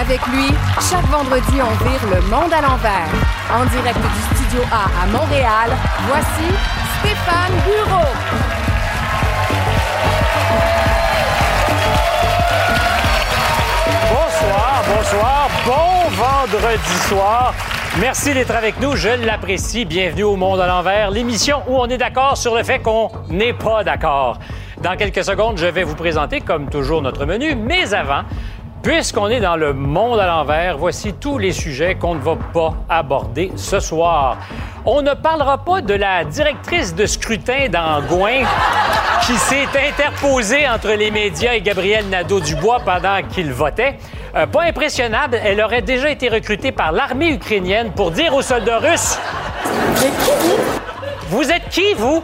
Avec lui, chaque vendredi, on vire le monde à l'envers. En direct du Studio A à Montréal, voici Stéphane Bureau. Bonsoir, bonsoir, bon vendredi soir. Merci d'être avec nous, je l'apprécie. Bienvenue au Monde à l'envers, l'émission où on est d'accord sur le fait qu'on n'est pas d'accord. Dans quelques secondes, je vais vous présenter, comme toujours, notre menu, mais avant, Puisqu'on est dans le monde à l'envers, voici tous les sujets qu'on ne va pas aborder ce soir. On ne parlera pas de la directrice de scrutin d'Angouin qui s'est interposée entre les médias et Gabriel Nadeau-Dubois pendant qu'il votait. Euh, pas impressionnable, elle aurait déjà été recrutée par l'armée ukrainienne pour dire aux soldats russes Vous êtes qui, vous?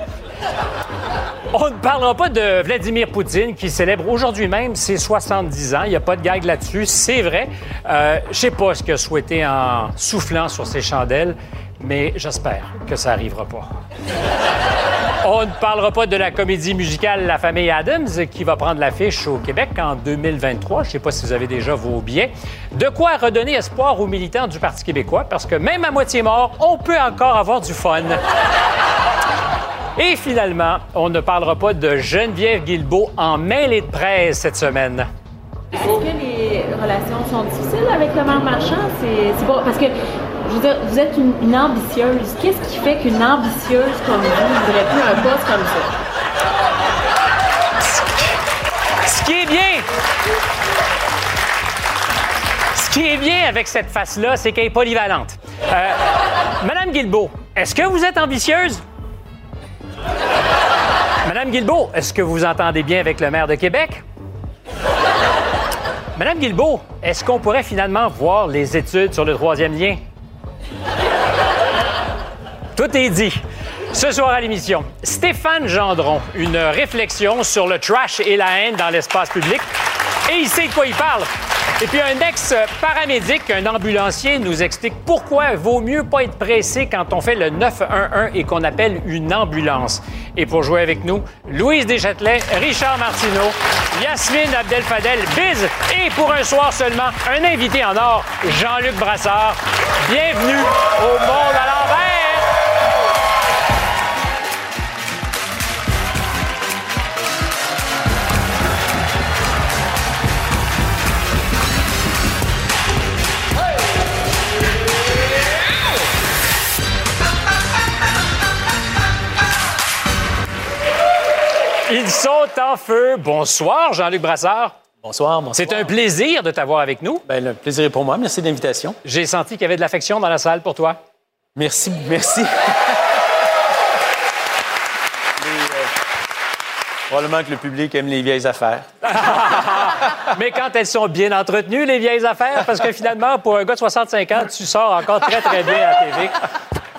on ne parlera pas de Vladimir Poutine qui célèbre aujourd'hui même ses 70 ans. Il n'y a pas de gag là-dessus, c'est vrai. Euh, je sais pas ce qu'il a souhaité en soufflant sur ses chandelles, mais j'espère que ça n'arrivera pas. On ne parlera pas de la comédie musicale La famille Adams qui va prendre l'affiche au Québec en 2023. Je ne sais pas si vous avez déjà vos billets. De quoi redonner espoir aux militants du Parti québécois parce que même à moitié mort, on peut encore avoir du fun. Et finalement, on ne parlera pas de Geneviève Guilbeault en mêlée de presse cette semaine. Est-ce que les relations sont difficiles avec le maire marchand? C'est bon, parce que, je veux dire, vous êtes une, ambitieuse. Qu'est-ce qui fait qu'une ambitieuse comme vous voudrait plus un poste comme ça? Ce qui est bien, ce qui est bien avec cette face-là, c'est qu'elle est polyvalente. Euh, Madame Guilbeault, est-ce que vous êtes ambitieuse? Madame Guilbeault, est-ce que vous entendez bien avec le maire de Québec? Madame Guilbeault, est-ce qu'on pourrait finalement voir les études sur le troisième lien? Tout est dit. Ce soir à l'émission, Stéphane Gendron, une réflexion sur le trash et la haine dans l'espace public. Et il sait de quoi il parle. Et puis un ex-paramédic, un ambulancier, nous explique pourquoi il vaut mieux pas être pressé quand on fait le 911 et qu'on appelle une ambulance. Et pour jouer avec nous, Louise Deschâtelet, Richard Martineau, Yasmine Abdel-Fadel, Biz et pour un soir seulement, un invité en or, Jean-Luc Brassard. Bienvenue au Monde à l'envers! Ils sont en feu. Bonsoir, Jean-Luc Brassard. Bonsoir, bonsoir. C'est un plaisir de t'avoir avec nous. Ben, le plaisir est pour moi. Merci de l'invitation. J'ai senti qu'il y avait de l'affection dans la salle pour toi. Merci, merci. Euh, probablement que le public aime les vieilles affaires. Mais quand elles sont bien entretenues, les vieilles affaires, parce que finalement, pour un gars de 65 ans, tu sors encore très, très bien à TV.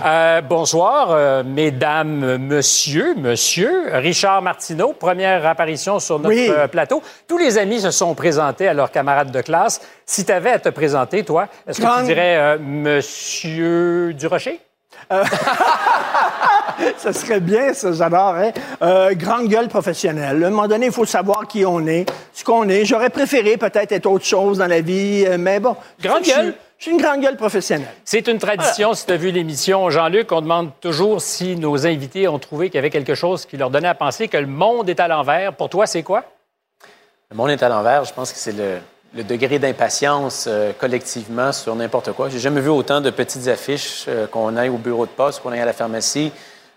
Euh, bonsoir, euh, mesdames, monsieur, monsieur. Richard Martineau, première apparition sur notre euh, plateau. Tous les amis se sont présentés à leurs camarades de classe. Si tu avais à te présenter, toi, est-ce que tu dirais monsieur Durocher? ça serait bien, ça, j'adore. Hein? grande gueule professionnelle. À un moment donné, il faut savoir qui on est, ce qu'on est. J'aurais préféré peut-être être autre chose dans la vie, mais bon. Grande gueule? Je suis une grande gueule professionnelle. C'est une tradition, si tu as vu l'émission, Jean-Luc, on demande toujours si nos invités ont trouvé qu'il y avait quelque chose qui leur donnait à penser que le monde est à l'envers. Pour toi, c'est quoi? Le monde est à l'envers, je pense que c'est le, degré d'impatience euh, collectivement sur n'importe quoi. J'ai jamais vu autant de petites affiches euh, qu'on aille au bureau de poste, qu'on aille à la pharmacie,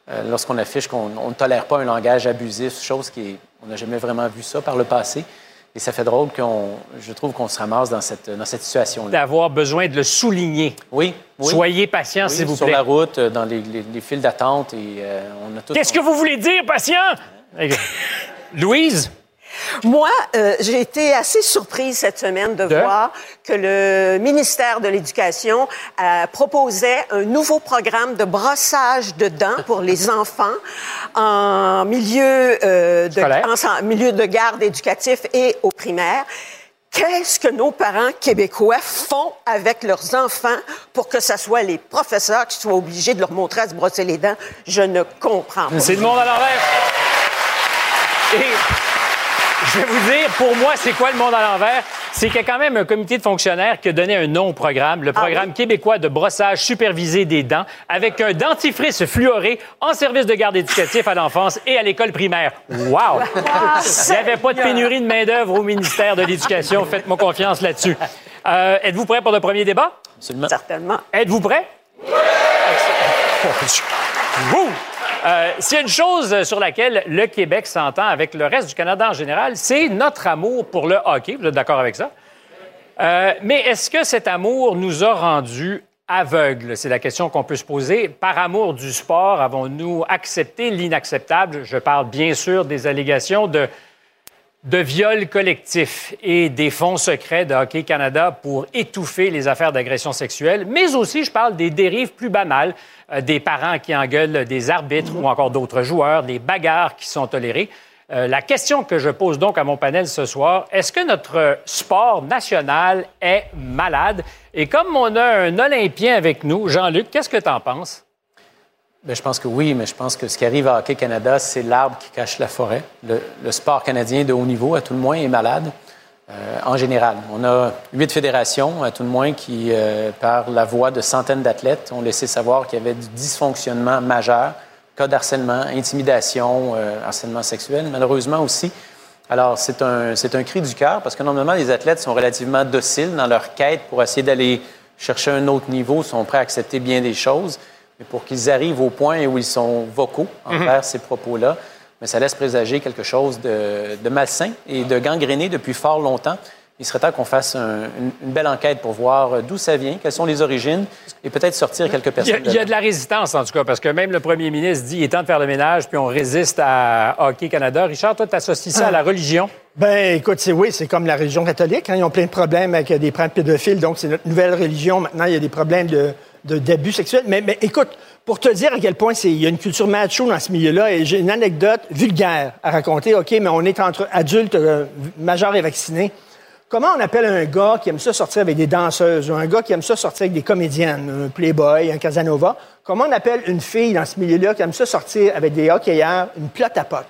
euh, lorsqu'on affiche qu'on ne tolère pas un langage abusif, chose qui on n'a jamais vraiment vu ça par le passé. Et ça fait drôle qu'on, je trouve qu'on se ramasse dans cette, dans cette situation-là. D'avoir besoin de le souligner. Oui. Soyez patient, s'il vous plaît. Sur la route, dans les, les, files d'attente, et euh, on a tout. Qu'est-ce que vous voulez dire, patient? Louise? Moi, euh, j'ai été assez surprise cette semaine de, voir que le ministère de l'Éducation euh, proposait un nouveau programme de brossage de dents pour les enfants en milieu, euh, de, en, milieu de garde éducatif et au primaire. Qu'est-ce que nos parents québécois font avec leurs enfants pour que ce soit les professeurs qui soient obligés de leur montrer à se brosser les dents? Je ne comprends pas. C'est le monde à l'envers. Et je vais vous dire, pour moi, c'est quoi le monde à l'envers? C'est qu'il y a quand même un comité de fonctionnaires qui a donné un nom au programme, le programme québécois de brossage supervisé des dents, avec un dentifrice fluoré en service de garde éducatif à l'enfance et à l'école primaire. Wow! Il n'y avait pas de pénurie de main-d'œuvre au ministère de l'Éducation. Faites-moi confiance là-dessus. Euh, êtes-vous prêt pour le premier débat? Absolument. Certainement. Êtes-vous prêt? Wouh! Euh, S'il y a une chose sur laquelle le Québec s'entend avec le reste du Canada en général, c'est notre amour pour le hockey. Vous êtes d'accord avec ça? Euh, mais est-ce que cet amour nous a rendus aveugles? C'est la question qu'on peut se poser. Par amour du sport, avons-nous accepté l'inacceptable? Je parle bien sûr des allégations de de viol collectif et des fonds secrets de Hockey Canada pour étouffer les affaires d'agression sexuelle, mais aussi je parle des dérives plus banales, euh, des parents qui engueulent des arbitres ou encore d'autres joueurs, des bagarres qui sont tolérées. Euh, la question que je pose donc à mon panel ce soir, est-ce que notre sport national est malade? Et comme on a un Olympien avec nous, Jean-Luc, qu'est-ce que tu en penses? Bien, je pense que oui, mais je pense que ce qui arrive à Hockey Canada, c'est l'arbre qui cache la forêt. Le, sport canadien de haut niveau, à tout le moins, est malade euh, en général. On a huit fédérations, à tout le moins, qui, euh, par la voix de centaines d'athlètes, ont laissé savoir qu'il y avait du dysfonctionnement majeur, cas d'harcèlement, intimidation, euh, harcèlement sexuel, malheureusement aussi. Alors, c'est un cri du cœur parce que normalement, les athlètes sont relativement dociles dans leur quête pour essayer d'aller chercher un autre niveau, sont prêts à accepter bien des choses. Mais pour qu'ils arrivent au point où ils sont vocaux envers ces propos-là, mais ça laisse présager quelque chose de, de malsain et de gangréné depuis fort longtemps. Il serait temps qu'on fasse un- une, une belle enquête pour voir d'où ça vient, quelles sont les origines, et peut-être sortir quelques Il y, personnes. a, il y a de la résistance, en tout cas, parce que même le premier ministre dit il est temps de faire le ménage, puis on résiste à Hockey Canada. Richard, toi, tu associes ça à la religion? Ben, écoute, c'est oui, c'est comme la religion catholique. hein. Ils ont plein de problèmes avec euh, des prêtres pédophiles, donc c'est notre nouvelle religion. Maintenant, il y a des problèmes de, de- d'abus sexuels. Mais, mais écoute, pour te dire à quel point il y a une culture macho dans ce milieu-là, et j'ai une anecdote vulgaire à raconter. OK, mais on est entre adultes euh, majeurs et vaccinés. Comment on appelle un gars qui aime ça sortir avec des danseuses ou un gars qui aime ça sortir avec des comédiennes, un Playboy, un Casanova? Comment on appelle une fille dans ce milieu-là qui aime ça sortir avec des hockeyeurs, une plotte à poc?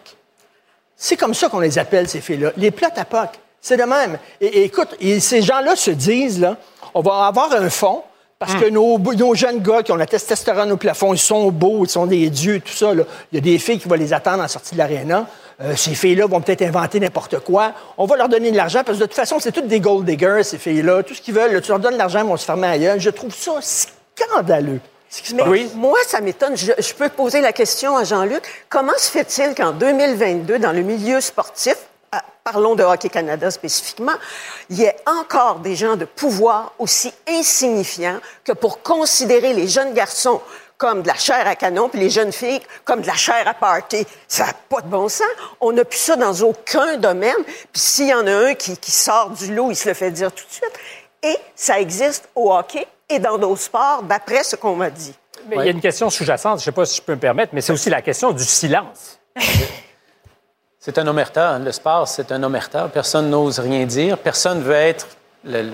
C'est comme ça qu'on les appelle, ces filles-là. Les plots à POC. C'est de même. Et, écoute, ces gens-là se disent, là, on va avoir un fond parce que nos, nos jeunes gars qui ont la testostérone au plafond, ils sont beaux, ils sont des dieux, tout ça. là. Il y a des filles qui vont les attendre en sortie de l'aréna. Euh, ces filles-là vont peut-être inventer n'importe quoi. On va leur donner de l'argent parce que de toute façon, c'est toutes des gold diggers, ces filles-là. Tout ce qu'ils veulent, là, tu leur donnes de l'argent, ils vont se fermer à gueule. Je trouve ça scandaleux. Ce qui se Mais passe. moi, ça m'étonne. Je, je peux poser la question à Jean-Luc. Comment se fait-il qu'en 2022, dans le milieu sportif, parlons de Hockey Canada spécifiquement, il y ait encore des gens de pouvoir aussi insignifiants que pour considérer les jeunes garçons comme de la chair à canon, puis les jeunes filles comme de la chair à party. Ça n'a pas de bon sens. On n'a plus ça dans aucun domaine. Puis s'il y en a un qui, qui sort du lot, il se le fait dire tout de suite. Et ça existe au hockey et dans d'autres sports, d'après ce qu'on m'a dit. Mais il y a une question sous-jacente, je ne sais pas si je peux me permettre, mais c'est aussi la question du silence. C'est un omerta. hein. Le sport, c'est un omerta. Personne n'ose rien dire. Personne veut être, le, le-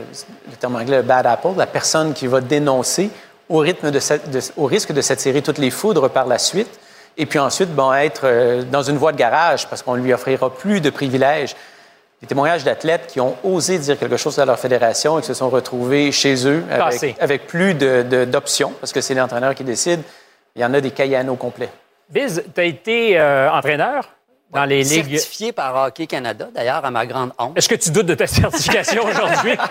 le terme anglais, le bad apple, la personne qui va dénoncer au, rythme de, sa- de- au risque de s'attirer toutes les foudres par la suite. Et puis ensuite, bon, être euh, dans une voie de garage parce qu'on lui offrira plus de privilèges. Des témoignages d'athlètes qui ont osé dire quelque chose à leur fédération et qui se sont retrouvés chez eux avec, avec plus d'options, parce que c'est l'entraîneur qui décide. Il y en a des caïanos complets. Biz, tu as été euh, entraîneur? Dans les ligues. Certifié par Hockey Canada, d'ailleurs, à ma grande honte. Est-ce que tu doutes de ta certification aujourd'hui?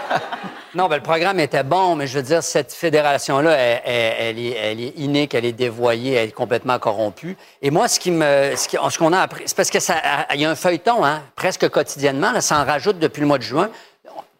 Non, ben, le programme était bon, mais je veux dire, cette fédération-là, elle, elle- elle est, elle est inique, elle est dévoyée, elle est complètement corrompue. Et moi, ce qui me, ce qui- ce qu'on a appris, c'est parce que ça, il y a un feuilleton, hein, presque quotidiennement, là, ça en rajoute depuis le mois de juin.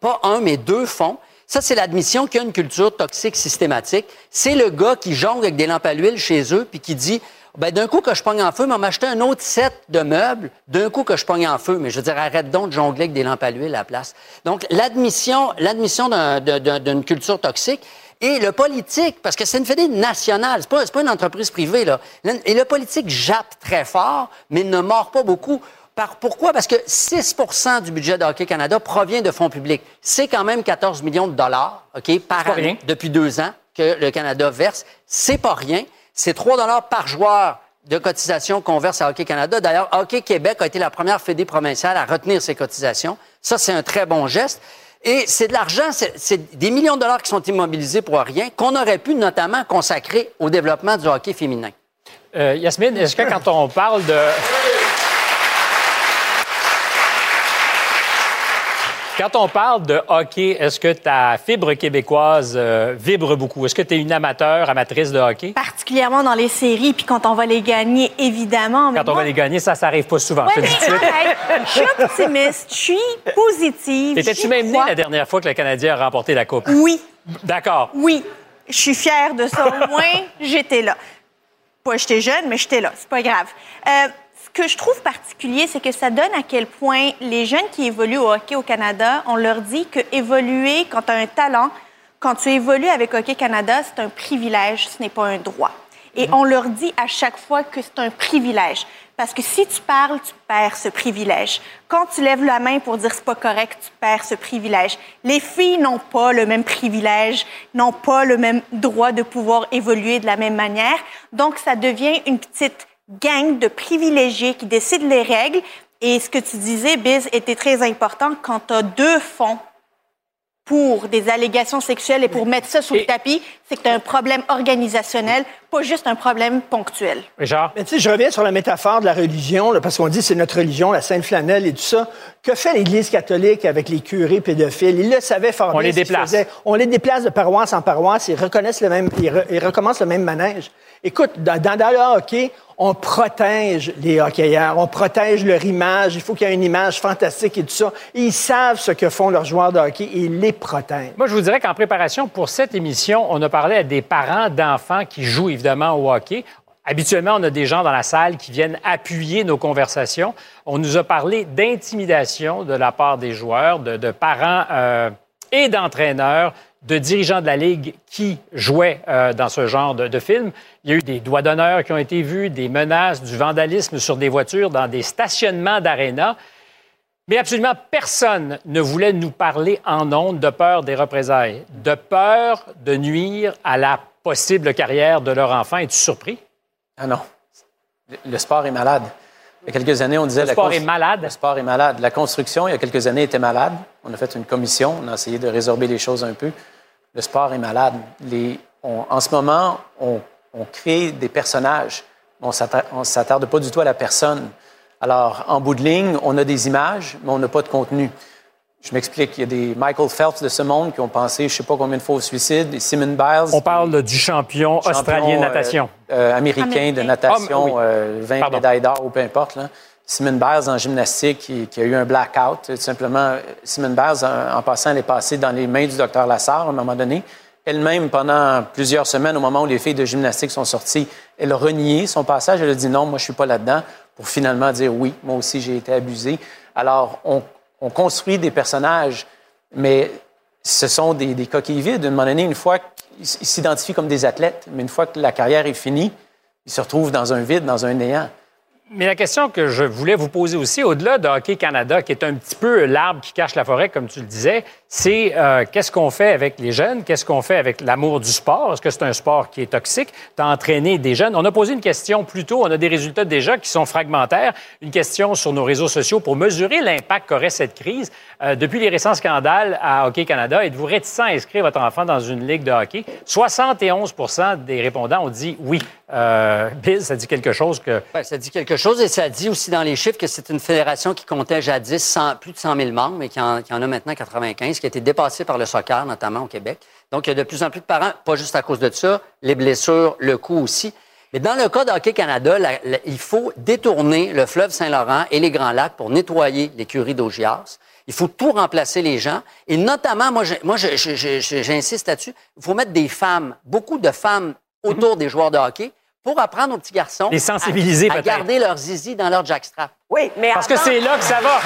Pas un, mais deux fonds. Ça, c'est l'admission qu'il y a une culture toxique systématique. C'est le gars qui jongle avec des lampes à l'huile chez eux, puis qui dit, ben, d'un coup que je pogne en feu, mais m'acheter un autre set de meubles, d'un coup que je pogne en feu. Mais je veux dire, arrête donc de jongler avec des lampes à l'huile à la place. Donc, l'admission, l'admission d'un- d'un- d'un- d'une culture toxique et le politique, parce que c'est une fédé nationale, c'est pas, c'est pas une entreprise privée, là. Et le politique jappe très fort, mais ne mord pas beaucoup. Par, pourquoi? Parce que 6% du budget de Hockey Canada provient de fonds publics. C'est quand même 14 millions de dollars, OK, par année, rien. depuis deux ans que le Canada verse. C'est pas rien. C'est 3 dollars par joueur de cotisations qu'on verse à Hockey Canada. D'ailleurs, Hockey Québec a été la première fédé provinciale à retenir ses cotisations. Ça, c'est un très bon geste. Et c'est de l'argent, c'est des millions de dollars qui sont immobilisés pour rien, qu'on aurait pu notamment consacrer au développement du hockey féminin. Euh, Yasmine, est-ce que quand on parle de... Quand on parle de hockey, est-ce que ta fibre québécoise euh, vibre beaucoup? Est-ce que tu es une amateur, amatrice de hockey? Particulièrement dans les séries, puis quand on va les gagner, évidemment. quand on va les gagner, ça, ça arrive pas souvent. je suis optimiste, je suis positive. Étais-tu même né la dernière fois que le Canadien a remporté la Coupe? Oui. D'accord. Oui. Je suis fière de ça. Au moins, j'étais là. Pas j'étais jeune, mais j'étais là. C'est pas grave. Euh, que je trouve particulier, c'est que ça donne à quel point les jeunes qui évoluent au hockey au Canada, on leur dit que évoluer quand tu as un talent, quand tu évolues avec Hockey Canada, c'est un privilège, ce n'est pas un droit. Et on leur dit à chaque fois que c'est un privilège. Parce que si tu parles, tu perds ce privilège. Quand tu lèves la main pour dire c'est pas correct, tu perds ce privilège. Les filles n'ont pas le même privilège, n'ont pas le même droit de pouvoir évoluer de la même manière. Donc, ça devient une petite gang de privilégiés qui décident les règles. Et ce que tu disais, Biz, était très important quand tu as deux fonds pour des allégations sexuelles et pour mettre ça sous le tapis, c'est que tu as un problème organisationnel, pas juste un problème ponctuel. Richard? Mais tu sais, je reviens sur la métaphore de la religion, parce qu'on dit c'est notre religion, la Sainte Flanelle et tout ça. Que fait l'Église catholique avec les curés pédophiles? Ils le savaient fort bien. On les déplace. On les déplace de paroisse en paroisse, ils reconnaissent le même, ils, recommencent le même manège. Écoute, dans, dans, le hockey, on protège les hockeyeurs, on protège leur image. Il faut qu'il y ait une image fantastique et tout ça. ils savent ce que font leurs joueurs de hockey et ils les protègent. Moi, je vous dirais qu'en préparation pour cette émission, on a parlé à des parents d'enfants qui jouent évidemment au hockey. Habituellement, on a des gens dans la salle qui viennent appuyer nos conversations. On nous a parlé d'intimidation de la part des joueurs, de, parents euh, et d'entraîneurs de dirigeants de la Ligue qui jouaient euh, dans ce genre de, film. Il y a eu des doigts d'honneur qui ont été vus, des menaces, du vandalisme sur des voitures dans des stationnements d'aréna. Mais absolument personne ne voulait nous parler en ondes de peur des représailles, de peur de nuire à la possible carrière de leur enfant. Es-tu surpris? Ah non. Le sport est malade. Il y a quelques années, on disait... Le sport est malade? Le sport est malade. La construction, il y a quelques années, était malade. On a fait une commission, on a essayé de résorber les choses un peu le sport est malade. en ce moment, on, crée des personnages. On ne s'attarde pas du tout à la personne. Alors, en bout de ligne, on a des images, mais on n'a pas de contenu. Je m'explique. Il y a des Michael Phelps de ce monde qui ont pensé, je ne sais pas combien de fois au suicide, des Simon Biles. On parle du champion, australien de natation. Euh, euh, américain, de natation, 20 ah, euh, médailles d'or ou peu importe. Là. Simon Biles en gymnastique qui, a eu un blackout. Tout simplement, Simon Biles, en, passant, elle est passée dans les mains du docteur Lassard à un moment donné. Elle-même, pendant plusieurs semaines, au moment où les filles de gymnastique sont sorties, elle a renié son passage. Elle a dit non, moi, je suis pas là-dedans, pour finalement dire oui, moi aussi, j'ai été abusée. Alors, on, construit des personnages, mais ce sont des, des coquilles vides. À un moment donné, une fois qu'ils s'identifient comme des athlètes, mais une fois que la carrière est finie, ils se retrouvent dans un vide, dans un néant. Mais la question que je voulais vous poser aussi, au-delà de Hockey Canada, qui est un petit peu l'arbre qui cache la forêt, comme tu le disais, c'est euh, qu'est-ce qu'on fait avec les jeunes? Qu'est-ce qu'on fait avec l'amour du sport? Est-ce que c'est un sport qui est toxique? D'entraîner des jeunes? On a posé une question plus tôt. On a des résultats déjà qui sont fragmentaires. Une question sur nos réseaux sociaux pour mesurer l'impact qu'aurait cette crise. Euh, depuis les récents scandales à Hockey Canada, êtes-vous réticent à inscrire votre enfant dans une ligue de hockey? 71 des répondants ont dit oui. Euh, Bill, ça dit quelque chose que... ça dit quelque chose et ça dit aussi dans les chiffres que c'est une fédération qui comptait jadis plus de 100 000 membres, mais qui en, qui en, a maintenant 95, qui a été dépassée par le soccer, notamment au Québec. Donc, il y a de plus en plus de parents, pas juste à cause de ça, les blessures, le coût aussi. Mais dans le cas d'Hockey Canada, il faut détourner le fleuve Saint-Laurent et les Grands Lacs pour nettoyer l'écurie d'Augias. Il faut tout remplacer les gens. Et notamment, moi, j'insiste là-dessus, il faut mettre des femmes, beaucoup de femmes autour des joueurs de hockey pour apprendre aux petits garçons les sensibiliser à, garder leur zizi dans leur jackstrap. Oui, mais Parce que c'est là que ça va.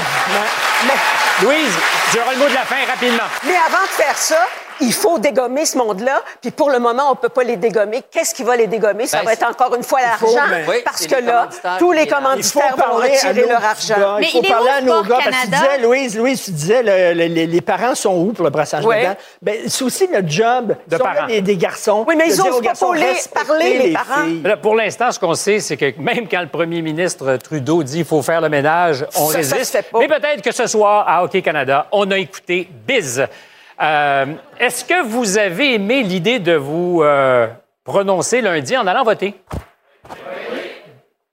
Louise, tu auras le mot de la fin rapidement. Mais avant de faire ça, il faut dégommer ce monde-là. Puis pour le moment, on peut pas les dégommer. Qu'est-ce qui va les dégommer? Ça Ben, va être encore une fois l'argent. Oui, parce que là, tous les commanditaires vont retirer leur argent. gars. Mais Il faut il parler à nos gars. Parce que tu Canada? disais, Louise, Louise, tu disais, le- le- les, les parents sont où pour le brassage Ouais. de dents? Ben, c'est aussi notre job. De si parents. des, des garçons. Oui, mais ils dire osent aux pas garçons, parler- les parents. Là, pour l'instant, ce qu'on sait, c'est que même quand le premier ministre Trudeau dit qu'il faut faire le ménage, on Ça, ça résiste. se fait pas. Mais peut-être que ce soir, à Hockey Canada, on a écouté Biz. Euh, Est-ce que vous avez aimé l'idée de vous euh, prononcer lundi en allant voter?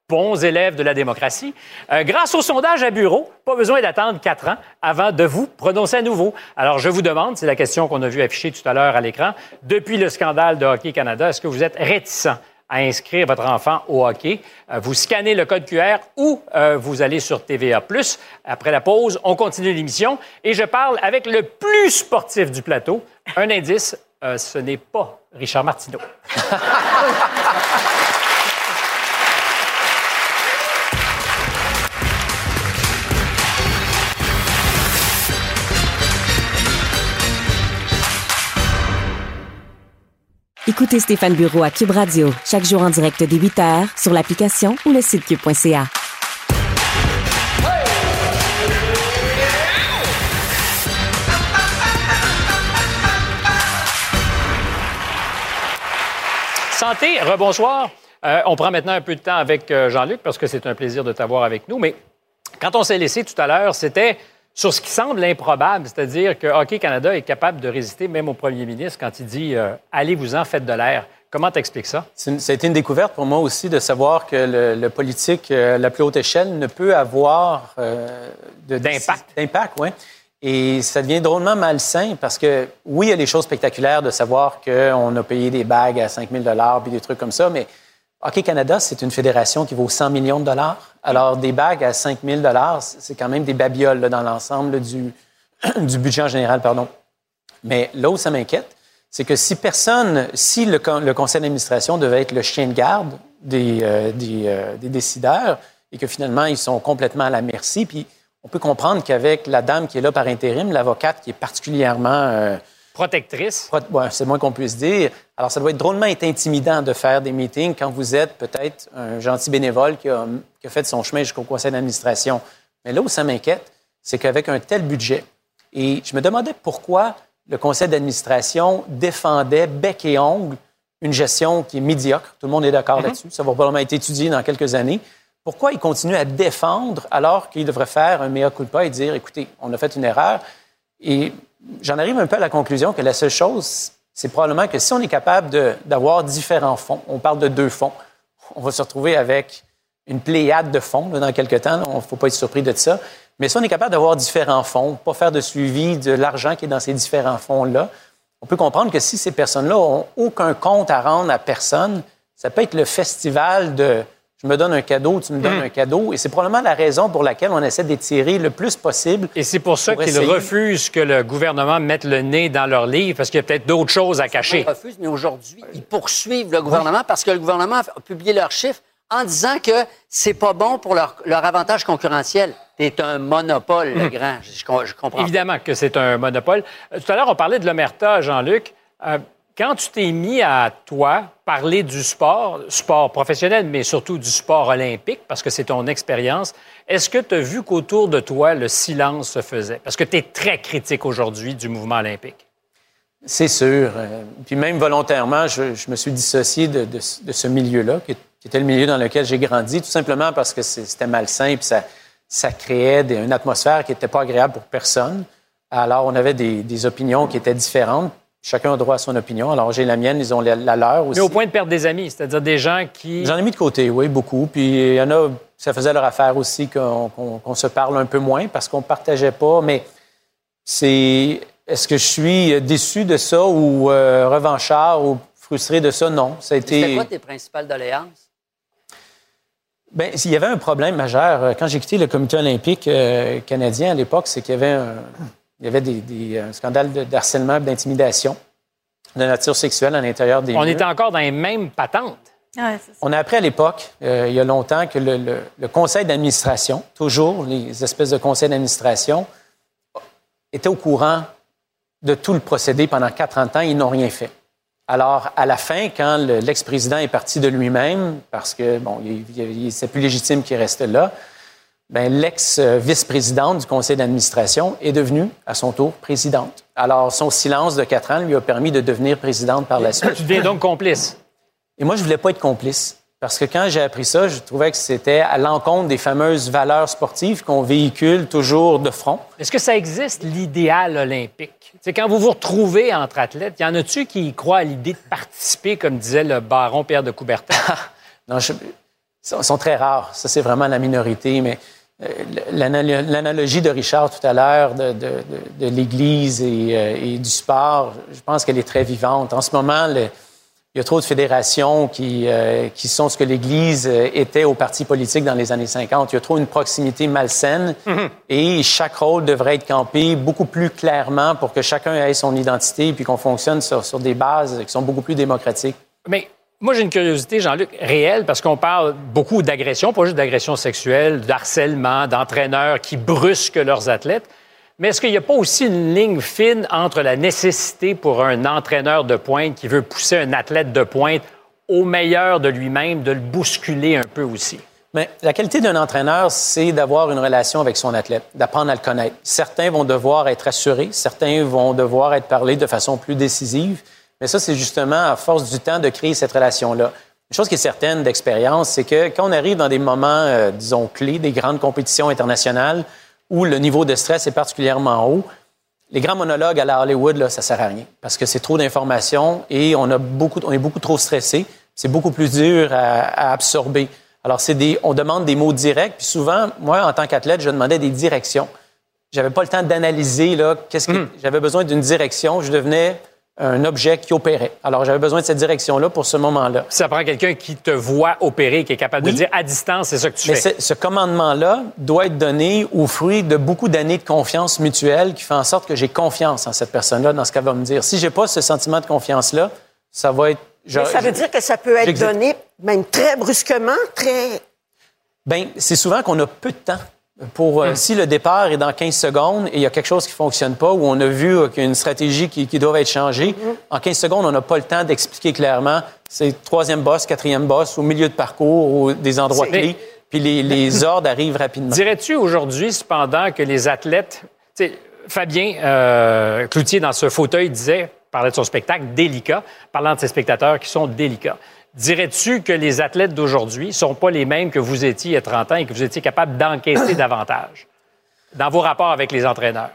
Bons élèves de la démocratie. Euh, grâce au sondage à bureau, pas besoin d'attendre quatre ans avant de vous prononcer à nouveau. Alors, je vous demande, c'est la question qu'on a vue affichée tout à l'heure à l'écran, depuis le scandale de Hockey Canada, est-ce que vous êtes réticent à inscrire votre enfant au hockey? Euh, vous scannez le code QR ou euh, vous allez sur TVA+. Après la pause, on continue l'émission et je parle avec le plus sportif du plateau. Un indice, euh, ce n'est pas Richard Martineau. Écoutez Stéphane Bureau à Cube Radio chaque jour en direct dès 8h sur l'application ou le site cube.ca. Santé, rebonsoir. Euh, on prend maintenant un peu de temps avec euh, Jean-Luc parce que c'est un plaisir de t'avoir avec nous. Mais quand on s'est laissé tout à l'heure, c'était sur ce qui semble improbable, c'est-à-dire que Hockey Canada est capable de résister même au premier ministre quand il dit euh, Allez-vous-en, faites de l'air. Comment t'expliques ça? C'est une- ça a été une découverte pour moi aussi de savoir que le, le politique euh, à la plus haute échelle ne peut avoir euh, D'impact. D'impact, oui. Et ça devient drôlement malsain parce que, oui, il y a des choses spectaculaires de savoir qu'on a payé des bagues à 5 000 puis des trucs comme ça, mais Hockey Canada, c'est une fédération qui vaut 100 millions de dollars. Alors, des bagues à 5 000 c'est quand même des babioles dans l'ensemble du, budget en général, pardon. Mais là où ça m'inquiète, c'est que si personne, si le, le conseil d'administration devait être le chien de garde des, euh, euh, des décideurs et que finalement ils sont complètement à la merci, puis on peut comprendre qu'avec la dame qui est là par intérim, l'avocate qui est particulièrement, euh, Protectrice. pro- ouais, c'est moins qu'on puisse dire, alors ça doit être drôlement être intimidant de faire des meetings quand vous êtes peut-être un gentil bénévole qui a, qui a fait son chemin jusqu'au conseil d'administration. Mais là où ça m'inquiète, c'est qu'avec un tel budget, et je me demandais pourquoi le conseil d'administration défendait bec et ongle une gestion qui est médiocre. Tout le monde est d'accord là-dessus. Ça va probablement être étudié dans quelques années. Pourquoi il continue à défendre alors qu'il devrait faire un mea culpa et dire, écoutez, on a fait une erreur. Et j'en arrive un peu à la conclusion que la seule chose, c'est probablement que si on est capable d'avoir différents fonds, on parle de deux fonds, on va se retrouver avec une pléiade de fonds là, dans quelques temps. Il ne faut pas être surpris de ça. Mais si on est capable d'avoir différents fonds, pas faire de suivi de l'argent qui est dans ces différents fonds-là, on peut comprendre que si ces personnes-là n'ont aucun compte à rendre à personne, ça peut être le festival de je me donne un cadeau, tu me donnes un cadeau. Et c'est probablement la raison pour laquelle on essaie d'étirer le plus possible. Et c'est pour ça qu'ils refusent que le gouvernement mette le nez dans leur livre parce qu'il y a peut-être d'autres choses à Ils cacher. refusent, mais aujourd'hui, ils poursuivent le gouvernement parce que le gouvernement a publié leurs chiffres en disant que c'est pas bon pour leur, leur avantage concurrentiel. C'est un monopole, le grand. Je, je comprends. pas. Évidemment que c'est un monopole. Tout à l'heure, on parlait de l'omerta, Jean-Luc. Euh, quand tu t'es mis à, toi, parler du sport, sport professionnel, mais surtout du sport olympique, parce que c'est ton expérience, est-ce que tu as vu qu'autour de toi, le silence se faisait? Parce que tu es très critique aujourd'hui du mouvement olympique. C'est sûr. Euh, Puis même volontairement, je, me suis dissocié de, ce- milieu-là, qui, était le milieu dans lequel j'ai grandi, tout simplement parce que c'était malsain, puis ça, ça créait une atmosphère qui n'était pas agréable pour personne. Alors, on avait des opinions qui étaient différentes. Chacun a droit à son opinion. Alors, j'ai la mienne, ils ont la, la leur aussi. Mais au point de perdre des amis, c'est-à-dire des gens qui... J'en ai mis de côté, oui, beaucoup. Puis il y en a, ça faisait leur affaire aussi qu'on se parle un peu moins parce qu'on ne partageait pas. Mais c'est. Est-ce que je suis déçu de ça ou euh, revanchard ou frustré de ça? Non. Ça a C'était été. quoi tes principales doléances? Ben, il y avait un problème majeur. Euh, Quand j'ai quitté le comité olympique euh, canadien à l'époque, c'est qu'il y avait, un, il y avait des, des, un scandale de- d'harcèlement, d'intimidation de nature sexuelle à l'intérieur des On lieux. était encore dans les mêmes patentes. Ouais, c'est ça. On a appris à l'époque, euh, il y a longtemps, que le, le- le conseil d'administration, toujours les espèces de conseils d'administration, était au courant de tout le procédé pendant 40 ans, ils n'ont rien fait. Alors, à la fin, quand l'ex-président est parti de lui-même, parce que, bon, c'est plus légitime qu'il reste là, l'ex-vice-présidente du conseil d'administration est devenue, à son tour, présidente. Alors, son silence de quatre ans lui a permis de devenir présidente par la suite. Tu deviens donc complice. Et moi, je voulais pas être complice. Parce que quand j'ai appris ça, je trouvais que c'était à l'encontre des fameuses valeurs sportives qu'on véhicule toujours de front. Est-ce que ça existe, l'idéal olympique? C'est quand vous vous retrouvez entre athlètes, y en a-tu qui croient à l'idée de participer, comme disait le baron Pierre de Coubertin? non, je, ils sont très rares. Ça, c'est vraiment la minorité. Mais l'analogie de Richard tout à l'heure de, de, de, l'Église et, euh, et, du sport, je pense qu'elle est très vivante. En ce moment, le, il y a trop de fédérations qui, euh, qui sont ce que l'Église était aux partis politiques dans les années 50. Il y a trop une proximité malsaine mm-hmm. et chaque rôle devrait être campé beaucoup plus clairement pour que chacun ait son identité et puis qu'on fonctionne sur, sur des bases qui sont beaucoup plus démocratiques. Mais moi, j'ai une curiosité, Jean-Luc, réelle, parce qu'on parle beaucoup d'agression, pas juste d'agression sexuelle, d'harcèlement, d'entraîneurs qui brusquent leurs athlètes. Mais est-ce qu'il n'y a pas aussi une ligne fine entre la nécessité pour un entraîneur de pointe qui veut pousser un athlète de pointe au meilleur de lui-même, de le bousculer un peu aussi? Mais la qualité d'un entraîneur, c'est d'avoir une relation avec son athlète, d'apprendre à le connaître. Certains vont devoir être assurés, certains vont devoir être parlés de façon plus décisive. Mais ça, c'est justement à force du temps de créer cette relation-là. Une chose qui est certaine d'expérience, c'est que quand on arrive dans des moments, euh, disons, clés, des grandes compétitions internationales, où le niveau de stress est particulièrement haut, les grands monologues à la Hollywood, là, ça sert à rien parce que c'est trop d'informations et on, a beaucoup, on est beaucoup trop stressé. C'est beaucoup plus dur à, absorber. Alors, c'est des, on demande des mots directs. Puis souvent, moi, en tant qu'athlète, je demandais des directions. J'avais pas le temps d'analyser là. Qu'est-ce que hmm. j'avais besoin d'une direction. Je devenais un objet qui opérait. Alors, j'avais besoin de cette direction-là pour ce moment-là. Ça prend quelqu'un qui te voit opérer, qui est capable de dire à distance, c'est ça que tu Mais fais. Ce commandement-là doit être donné au fruit de beaucoup d'années de confiance mutuelle qui fait en sorte que j'ai confiance en cette personne-là, dans ce qu'elle va me dire. Si j'ai pas ce sentiment de confiance-là, ça va être... Mais ça veut dire que ça peut être donné même très brusquement, très... Bien, c'est souvent qu'on a peu de temps pour euh, hmm. si le départ est dans 15 secondes et il y a quelque chose qui fonctionne pas ou on a vu euh, qu'il y a une stratégie qui, doit être changée, hmm. en 15 secondes, on n'a pas le temps d'expliquer clairement c'est troisième boss, quatrième boss, au milieu de parcours ou des endroits clés, puis les, ordres arrivent rapidement. Dirais-tu aujourd'hui, cependant, que les athlètes, Fabien euh, Cloutier, dans ce fauteuil, disait, parlait de son spectacle, délicat, parlant de ses spectateurs qui sont délicats. Dirais-tu que les athlètes d'aujourd'hui ne sont pas les mêmes que vous étiez il y a 30 ans et que vous étiez capable d'encaisser davantage dans vos rapports avec les entraîneurs?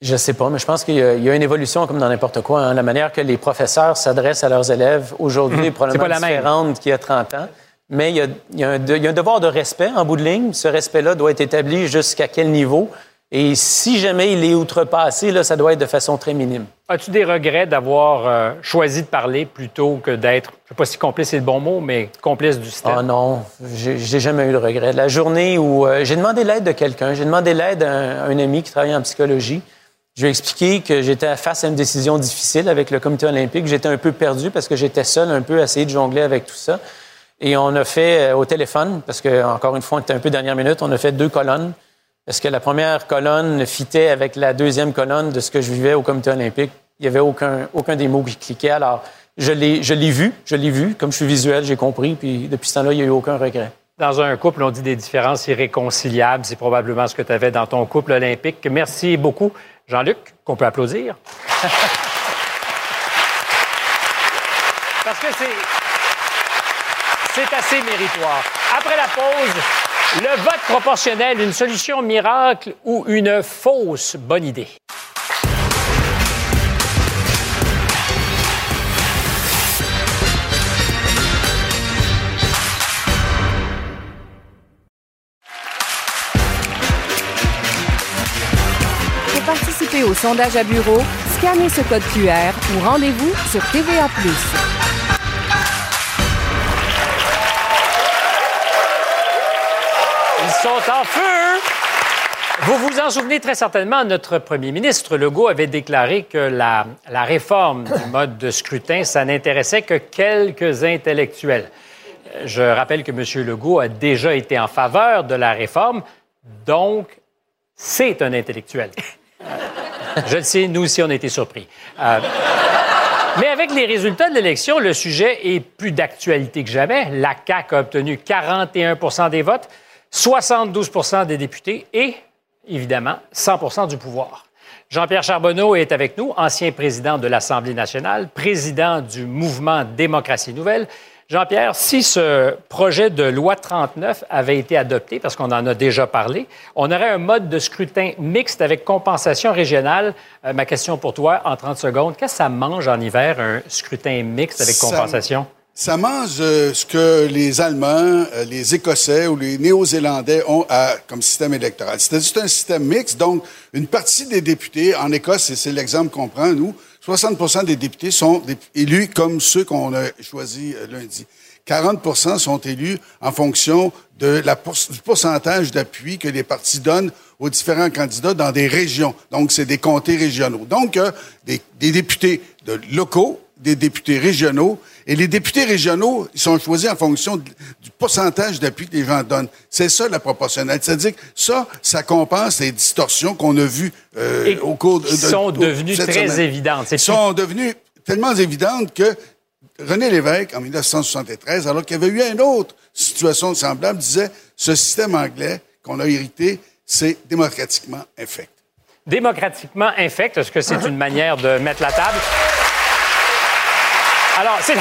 Je ne sais pas, mais je pense qu'il y, a une évolution comme dans n'importe quoi. Hein. La manière que les professeurs s'adressent à leurs élèves aujourd'hui mmh. est probablement pas différente qu'il y a 30 ans. Mais il y, a, il y, a un devoir de respect en bout de ligne. Ce respect-là doit être établi jusqu'à quel niveau? Et si jamais il est outrepassé, là, ça doit être de façon très minime. As-tu des regrets d'avoir euh, choisi de parler plutôt que d'être, je ne sais pas si complice c'est le bon mot, mais complice du système? Ah non, j'ai jamais eu de regret. La journée où euh, j'ai demandé l'aide de quelqu'un, j'ai demandé l'aide à, un ami qui travaille en psychologie. Je lui ai expliqué que j'étais face à une décision difficile avec le comité olympique. J'étais un peu perdu parce que j'étais seul un peu à essayer de jongler avec tout ça. Et on a fait euh, au téléphone, parce que encore une fois, on était un peu dernière minute, on a fait deux colonnes. Est-ce que la première colonne fitait avec la deuxième colonne de ce que je vivais au comité olympique? Il n'y avait aucun, aucun des mots qui cliquaient. Alors, je l'ai, je l'ai vu, je l'ai vu. Comme je suis visuel, j'ai compris. Puis depuis ce temps-là, il n'y a eu aucun regret. Dans un couple, on dit des différences irréconciliables. C'est probablement ce que tu avais dans ton couple olympique. Merci beaucoup, Jean-Luc, qu'on peut applaudir. Parce que c'est, c'est assez méritoire. Après la pause, le vote proportionnel, une solution miracle ou une fausse bonne idée? Pour participer au sondage à bureau, scannez ce code QR ou rendez-vous sur TVA. Sont en feu! Vous vous en souvenez très certainement, notre premier ministre Legault avait déclaré que la, réforme du mode de scrutin, ça n'intéressait que quelques intellectuels. Je rappelle que M. Legault a déjà été en faveur de la réforme, donc c'est un intellectuel. Je le sais, nous aussi, on a été surpris. Euh, mais avec les résultats de l'élection, le sujet est plus d'actualité que jamais. La CAQ a obtenu 41% des votes, 72% des députés et, évidemment, 100% du pouvoir. Jean-Pierre Charbonneau est avec nous, ancien président de l'Assemblée nationale, président du mouvement Démocratie Nouvelle. Jean-Pierre, si ce projet de loi 39 avait été adopté, parce qu'on en a déjà parlé, on aurait un mode de scrutin mixte avec compensation régionale. Euh, ma question pour toi, en 30 secondes, qu'est-ce que ça mange en hiver, un scrutin mixte avec compensation? Ça mange euh, ce que les Allemands, euh, les Écossais ou les Néo-Zélandais ont comme système électoral. C'est un système mixte, donc une partie des députés, en Écosse, et c'est l'exemple qu'on prend, nous, 60% des députés sont élus comme ceux qu'on a choisis euh, lundi. 40% sont élus en fonction de la du pourcentage d'appui que les partis donnent aux différents candidats dans des régions. Donc, c'est des comtés régionaux. Donc, des, des députés de locaux des députés régionaux. Et les députés régionaux, ils sont choisis en fonction du pourcentage d'appui que les gens donnent. C'est ça la proportionnalité. C'est-à-dire que ça, ça compense les distorsions qu'on a vues euh, au cours de... Qui sont devenues très évidentes. Ils sont devenues tellement évidentes que René Lévesque, en 1973, alors qu'il y avait eu une autre situation semblable, disait ce système anglais qu'on a hérité, c'est démocratiquement infect. Démocratiquement infect, est-ce que c'est une manière de mettre la table? Alors, c'est.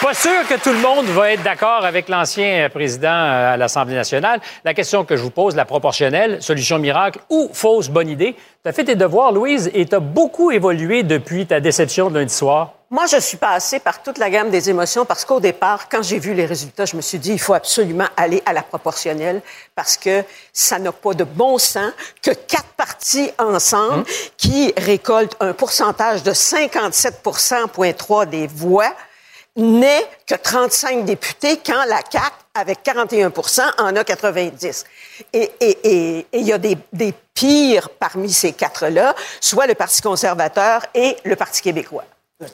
Suis pas sûr que tout le monde va être d'accord avec l'ancien président euh, à l'Assemblée nationale. La question que je vous pose, la proportionnelle, solution miracle ou fausse bonne idée, tu as fait tes devoirs, Louise, et tu as beaucoup évolué depuis ta déception de lundi soir. Moi, je suis passée par toute la gamme des émotions parce qu'au départ, quand j'ai vu les résultats, je me suis dit, il faut absolument aller à la proportionnelle parce que ça n'a pas de bon sens que quatre partis ensemble hum. qui récoltent un pourcentage de 57,3 des voix n'est que 35 députés quand la CAQ, avec 41 en a 90. Et il y a des, des pires parmi ces quatre-là, soit le Parti conservateur et le Parti québécois.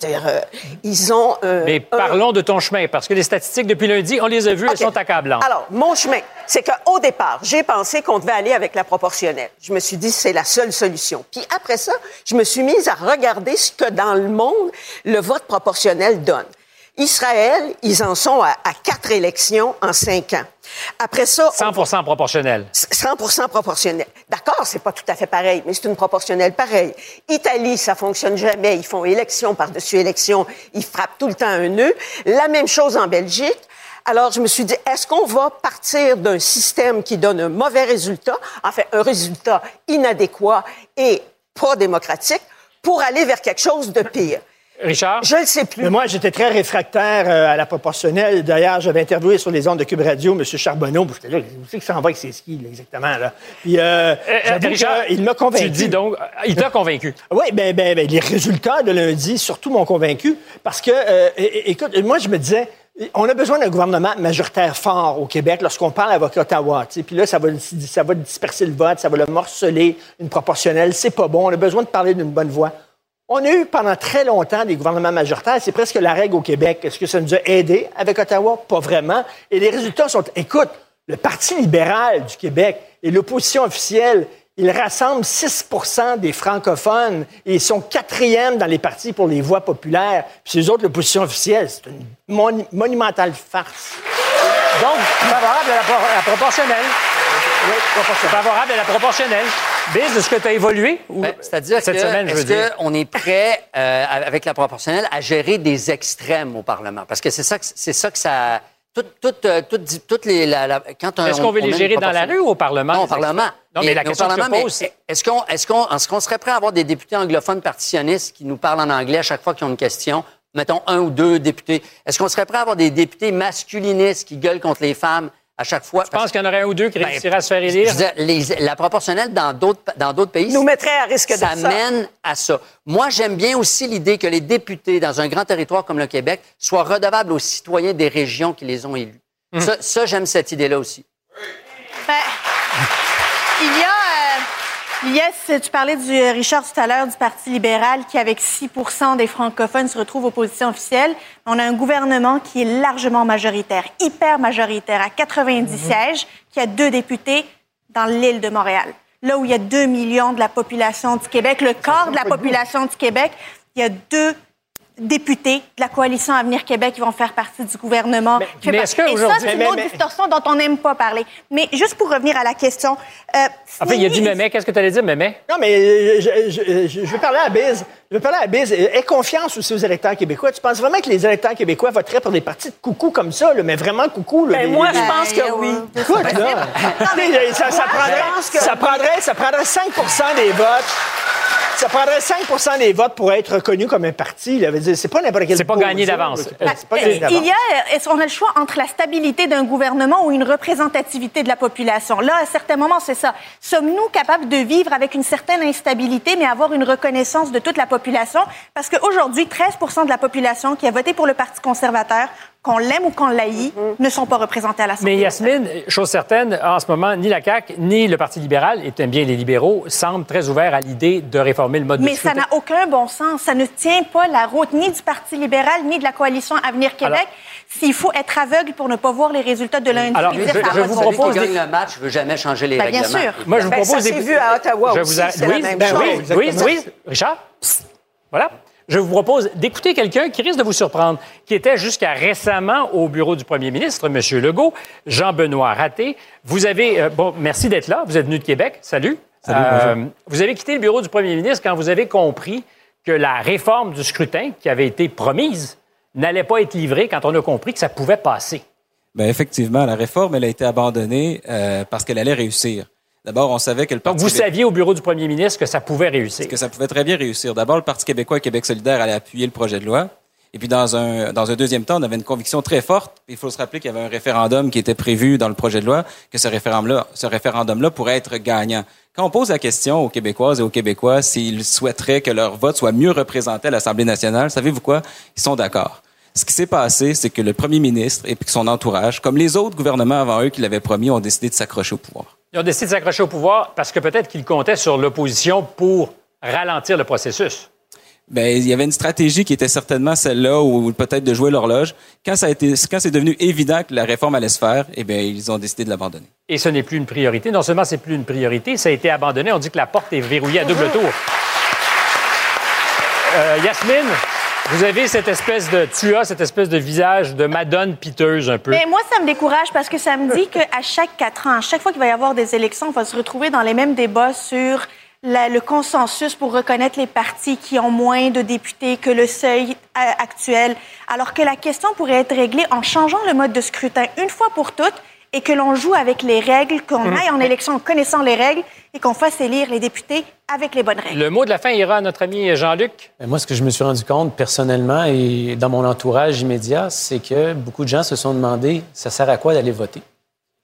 Euh, ils ont. Euh, Mais parlons de ton chemin, parce que les statistiques depuis lundi, on les a vues, elles sont accablantes. Alors, mon chemin, c'est qu'au départ, j'ai pensé qu'on devait aller avec la proportionnelle. Je me suis dit, c'est la seule solution. Puis après ça, je me suis mise à regarder ce que dans le monde, le vote proportionnel donne. Israël, ils en sont à, quatre élections en cinq ans. Après ça... 100 proportionnel. 100 proportionnel. D'accord, c'est pas tout à fait pareil, mais c'est une proportionnelle pareille. Italie, ça fonctionne jamais. Ils font élection par-dessus élection. Ils frappent tout le temps un nœud. La même chose en Belgique. Alors, je me suis dit, est-ce qu'on va partir d'un système qui donne un mauvais résultat, en fait, un résultat inadéquat et pas démocratique, pour aller vers quelque chose de pire? Richard? Je ne sais plus. Mais moi, j'étais très réfractaire euh, à la proportionnelle. D'ailleurs, j'avais interviewé sur les ondes de Cube Radio M. Charbonneau. J'étais là, vous savez que ça en va avec ses skis, exactement. Là. Puis, euh, euh Richard, il m'a convaincu. Tu dis donc, il t'a convaincu. oui, ben, ben, ben, les résultats de lundi, surtout, m'ont convaincu. Parce que, euh, écoute, moi, je me disais, on a besoin d'un gouvernement majoritaire fort au Québec lorsqu'on parle avec Ottawa. Puis là, ça va, ça va disperser le vote, ça va le morceler, une proportionnelle. C'est pas bon. On a besoin de parler d'une bonne voix. On a eu pendant très longtemps des gouvernements majoritaires. C'est presque la règle au Québec. Est-ce que ça nous a aidés avec Ottawa? Pas vraiment. Et les résultats sont... Écoute, le Parti libéral du Québec et l'opposition officielle, ils rassemblent 6% des francophones et ils sont quatrièmes dans les partis pour les voix populaires. Puis les autres, l'opposition officielle, c'est une monumentale farce. Donc, favorable à la proportionnelle. Favorable à la proportionnelle. Biz, est-ce que tu as évolué? Ben, c'est-à-dire cette semaine, je est-ce qu'on est prêt, euh, avec la proportionnelle, à gérer des extrêmes au Parlement? Parce que c'est ça, c'est ça que ça... Toutes, euh, toutes, les, quand Est-ce qu'on veut les gérer dans la rue ou au Parlement? Non, au Parlement. Non, mais la question que pose... Est-ce qu'on, est-ce, qu'on, est-ce qu'on serait prêt à avoir des députés anglophones partitionnistes qui nous parlent en anglais à chaque fois qu'ils ont une question? Mettons un ou deux députés. Est-ce qu'on serait prêt à avoir des députés masculinistes qui gueulent contre les femmes à chaque fois. Je pense qu'il y en aurait un ou deux qui ben, réussiraient à se faire élire? la proportionnelle dans d'autres, dans d'autres pays. Nous mettrait à risque de ça. Ça mène à ça. Moi, j'aime bien aussi l'idée que les députés dans un grand territoire comme le Québec soient redevables aux citoyens des régions qui les ont élus. Hum. Ça, ça j'aime cette idée-là aussi. Ben, il y a Yes, tu parlais du euh, Richard tout à l'heure du Parti libéral qui, avec 6% des francophones, se retrouve opposition officielle. On a un gouvernement qui est largement majoritaire, hyper majoritaire, à 90 mhm. sièges, qui a deux députés dans l'île de Montréal. là où il y a 2 millions de la population du Québec, le quart de la population du Québec, il y a deux députés de la coalition Avenir Québec qui vont faire partie du gouvernement. Mais- fait mais est-ce que Et ça, c'est une autre mais- distorsion dont on n'aime pas parler. Mais juste pour revenir à la question... euh, ce Enfin, il a dit mémé. Qu'est-ce que tu allais dire, mémé? Non, mais euh, je, je, je, je veux parler à Biz. Je veux parler à Biz. Aie confiance aussi aux électeurs québécois. Tu penses vraiment que les électeurs québécois voteraient pour des partis de coucou comme ça, là, mais vraiment coucou? Là, Ben, moi, je pense que Ben, oui. Écoute, là, ça, ça prendrait, ça, prendrait, ça prendrait 5 des votes. Ça prendrait 5% des votes pour être reconnu comme un parti. C'est pas n'importe quel C'est pas gagné d'avance. C'est pas- c'est pas gagné Il d'avance. y a, qu'on a le choix entre la stabilité d'un gouvernement ou une représentativité de la population? Là, à certains moments, c'est ça. Sommes-nous capables de vivre avec une certaine instabilité, mais avoir une reconnaissance de toute la population? Parce qu'aujourd'hui, 13% de la population qui a voté pour le Parti conservateur, qu'on l'aime ou qu'on l'haït, ne sont pas représentés à l'Assemblée. Mais Yasmine, chose certaine, en ce moment, ni la CAQ ni le Parti libéral, et t'aimes bien les libéraux, semblent très ouverts à l'idée de réformer le mode de Mais ça scrutin. n'a aucun bon sens. Ça ne tient pas la route ni du Parti libéral ni de la coalition Avenir Québec. Alors- S'il faut être aveugle pour ne pas voir les résultats de lundi, Alors, je- je vous propose qui des- gagne le match veut jamais changer les Ben, bien règlements. sûr. Moi, je vous Ben, propose ça s'est d'écouter- vu à Ottawa Je aussi, vous a- c'est la Louise, même ben chose. oui. Louise, Louise, Richard, psst, voilà. Je vous propose d'écouter quelqu'un qui risque de vous surprendre, qui était jusqu'à récemment au bureau du premier ministre, M. Legault, Jean-Benoît Raté. Vous avez, euh, bon, merci d'être là. Vous êtes venu de Québec. Salut. Euh, vous avez quitté le bureau du premier ministre quand vous avez compris que la réforme du scrutin qui avait été promise n'allait pas être livrée quand on a compris que ça pouvait passer. Ben effectivement, la réforme, elle a été abandonnée euh, parce qu'elle allait réussir. D'abord, on savait que le Donc, Parti vous Québécois- saviez au bureau du premier ministre que ça pouvait réussir. que ça pouvait très bien réussir. D'abord, le Parti québécois et Québec solidaire allaient appuyer le projet de loi. Et puis, dans un, dans un deuxième temps, on avait une conviction très forte. Il faut se rappeler qu'il y avait un référendum qui était prévu dans le projet de loi, que ce référendum-là, ce référendum-là pourrait être gagnant. Quand on pose la question aux Québécoises et aux Québécois s'ils souhaiteraient que leur vote soit mieux représenté à l'Assemblée nationale, savez-vous quoi? Ils sont d'accord. Ce qui s'est passé, c'est que le premier ministre et puis son entourage, comme les autres gouvernements avant eux qui l'avaient promis, ont décidé de s'accrocher au pouvoir. Ils ont décidé de s'accrocher au pouvoir parce que peut-être qu'ils comptaient sur l'opposition pour ralentir le processus. Ben, il y avait une stratégie qui était certainement celle-là, ou peut-être de jouer l'horloge. Quand ça a été, quand c'est devenu évident que la réforme allait se faire, eh bien, ils ont décidé de l'abandonner. Et ce n'est plus une priorité. Non seulement c'est plus une priorité, ça a été abandonné. On dit que la porte est verrouillée à double tour. Euh, Yasmine, vous avez cette espèce de, tu as cette espèce de visage de madone piteuse un peu. Mais moi, ça me décourage parce que ça me dit qu'à chaque quatre ans, à chaque fois qu'il va y avoir des élections, on va se retrouver dans les mêmes débats sur le consensus pour reconnaître les partis qui ont moins de députés que le seuil euh, actuel, alors que la question pourrait être réglée en changeant le mode de scrutin une fois pour toutes et que l'on joue avec les règles, qu'on Hum. aille en élection en connaissant les règles et qu'on fasse élire les députés avec les bonnes règles. Le mot de la fin ira à notre ami Jean-Luc. Ben, Moi, ce que je me suis rendu compte personnellement et dans mon entourage immédiat, c'est que beaucoup de gens se sont demandé ça sert à quoi d'aller voter?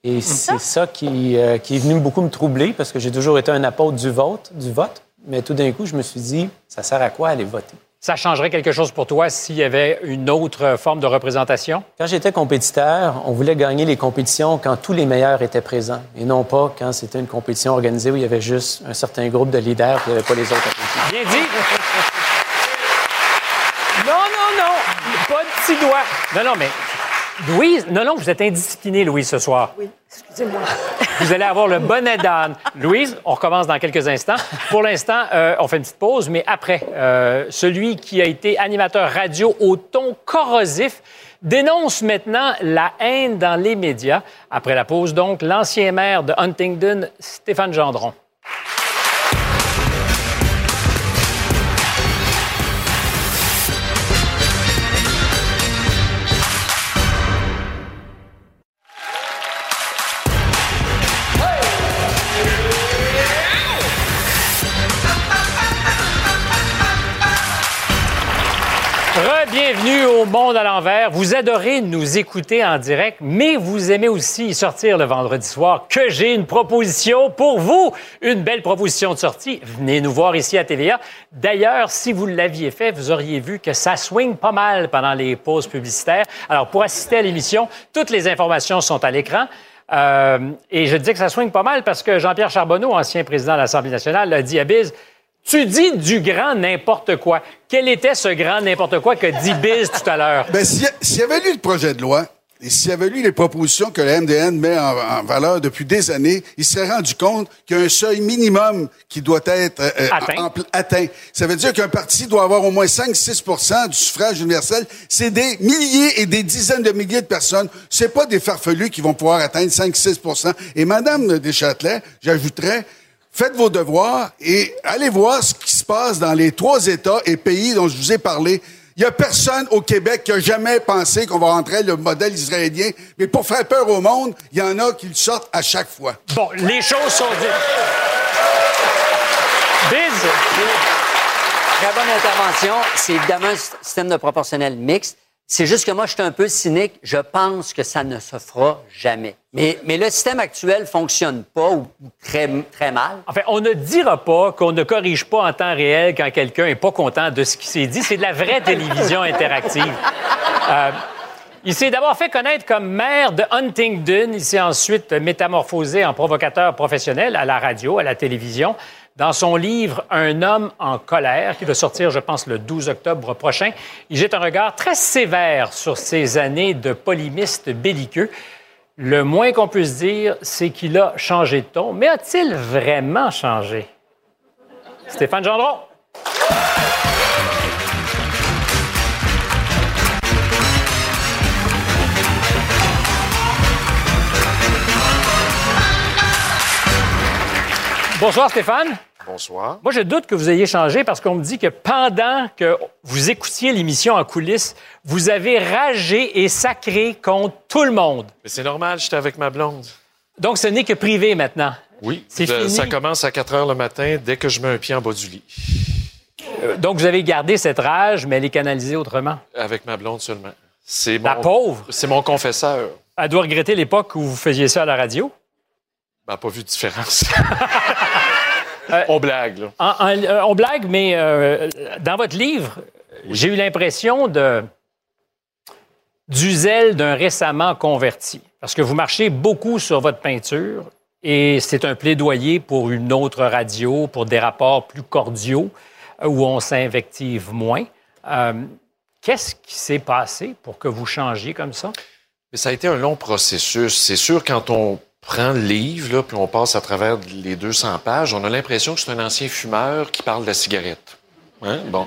Et c'est ça qui, euh, qui est venu beaucoup me troubler parce que j'ai toujours été un apôtre du vote, du vote. Mais tout d'un coup, je me suis dit ça sert à quoi aller voter? Ça changerait quelque chose pour toi s'il y avait une autre forme de représentation? Quand j'étais compétiteur, on voulait gagner les compétitions quand tous les meilleurs étaient présents et non pas quand c'était une compétition organisée où il y avait juste un certain groupe de leaders et il n'y avait pas les autres. Bien dit. Non, non, non. Pas de petit doigt. Non, non, mais. Louise, non, non, vous êtes indisciplinée, Louise, ce soir. Oui, excusez-moi. Vous allez avoir le bonnet d'âne. Louise, on recommence dans quelques instants. Pour l'instant, euh, on fait une petite pause, mais après, euh, celui qui a été animateur radio au ton corrosif dénonce maintenant la haine dans les médias. Après la pause, donc, l'ancien maire de Huntingdon, Stéphane Gendron. Re-bienvenue au Monde à l'envers. Vous adorez nous écouter en direct, mais vous aimez aussi sortir le vendredi soir que j'ai une proposition pour vous. Une belle proposition de sortie. Venez nous voir ici à TVA. D'ailleurs, si vous l'aviez fait, vous auriez vu que ça swing pas mal pendant les pauses publicitaires. Alors, pour assister à l'émission, toutes les informations sont à l'écran. Euh, et je dis que ça swing pas mal parce que Jean-Pierre Charbonneau, ancien président de l'Assemblée nationale, a dit à Biz, tu dis du grand n'importe quoi. Quel était ce grand n'importe quoi que dit Biz tout à l'heure? Ben, s'il y, y avait lu le projet de loi, et s'il avait lu les propositions que la MDN met en, en valeur depuis des années, il s'est rendu compte qu'il y a un seuil minimum qui doit être euh, euh, Atteint. en- en- atteint. Ça veut dire qu'un parti doit avoir au moins 5-6% du suffrage universel. C'est des milliers et des dizaines de milliers de personnes. C'est pas des farfelus qui vont pouvoir atteindre 5-6% Et Madame Deschâtelet, j'ajouterais, faites vos devoirs et allez voir ce qui se passe dans les trois États et pays dont je vous ai parlé. Il y a personne au Québec qui a jamais pensé qu'on va rentrer le modèle israélien. Mais pour faire peur au monde, il y en a qui le sortent à chaque fois. Bon, les choses sont dites. Biz, Très bonne intervention. C'est évidemment un sy- système de proportionnel mixte. C'est juste que moi, je suis un peu cynique. Je pense que ça ne se fera jamais. Mais, le système actuel fonctionne pas ou ou très, très mal. Enfin, on ne dira pas qu'on ne corrige pas en temps réel quand quelqu'un est pas content de ce qui s'est dit. C'est de la vraie télévision interactive. Euh, il s'est d'abord fait connaître comme maire de Huntingdon. Il s'est ensuite métamorphosé en provocateur professionnel à la radio, à la télévision. Dans son livre Un homme en colère, qui va sortir, je pense, le 12 octobre prochain, il jette un regard très sévère sur ses années de polémiste belliqueux. Le moins qu'on puisse dire, c'est qu'il a changé de ton. Mais a-t-il vraiment changé? Stéphane Gendron. Bonsoir Stéphane. Bonsoir. Moi, je doute que vous ayez changé parce qu'on me dit que pendant que vous écoutiez l'émission en coulisses, vous avez ragé et sacré contre tout le monde. Mais c'est normal, j'étais avec ma blonde. Donc, ce n'est que privé maintenant. Oui. C'est fini. Ça commence à 4 heures le matin dès que je mets un pied en bas du lit. Euh, Donc, vous avez gardé cette rage, mais elle est canalisée autrement. Avec ma blonde seulement. C'est La mon- pauvre. C'est mon confesseur. Elle doit regretter l'époque où vous faisiez ça à la radio. Ben, pas vu de différence. On blague, là. En- en- euh, on blague, mais euh, dans votre livre, j'ai eu l'impression de du zèle d'un récemment converti. Parce que vous marchez beaucoup sur votre peinture et c'est un plaidoyer pour une autre radio, pour des rapports plus cordiaux euh, où on s'invective moins. Euh, Qu'est-ce qui s'est passé pour que vous changiez comme ça? Mais ça a été un long processus. C'est sûr, quand on prend le livre, là, puis on passe à travers les 200 pages, on a l'impression que c'est un ancien fumeur qui parle de la cigarette. Hein? Bon.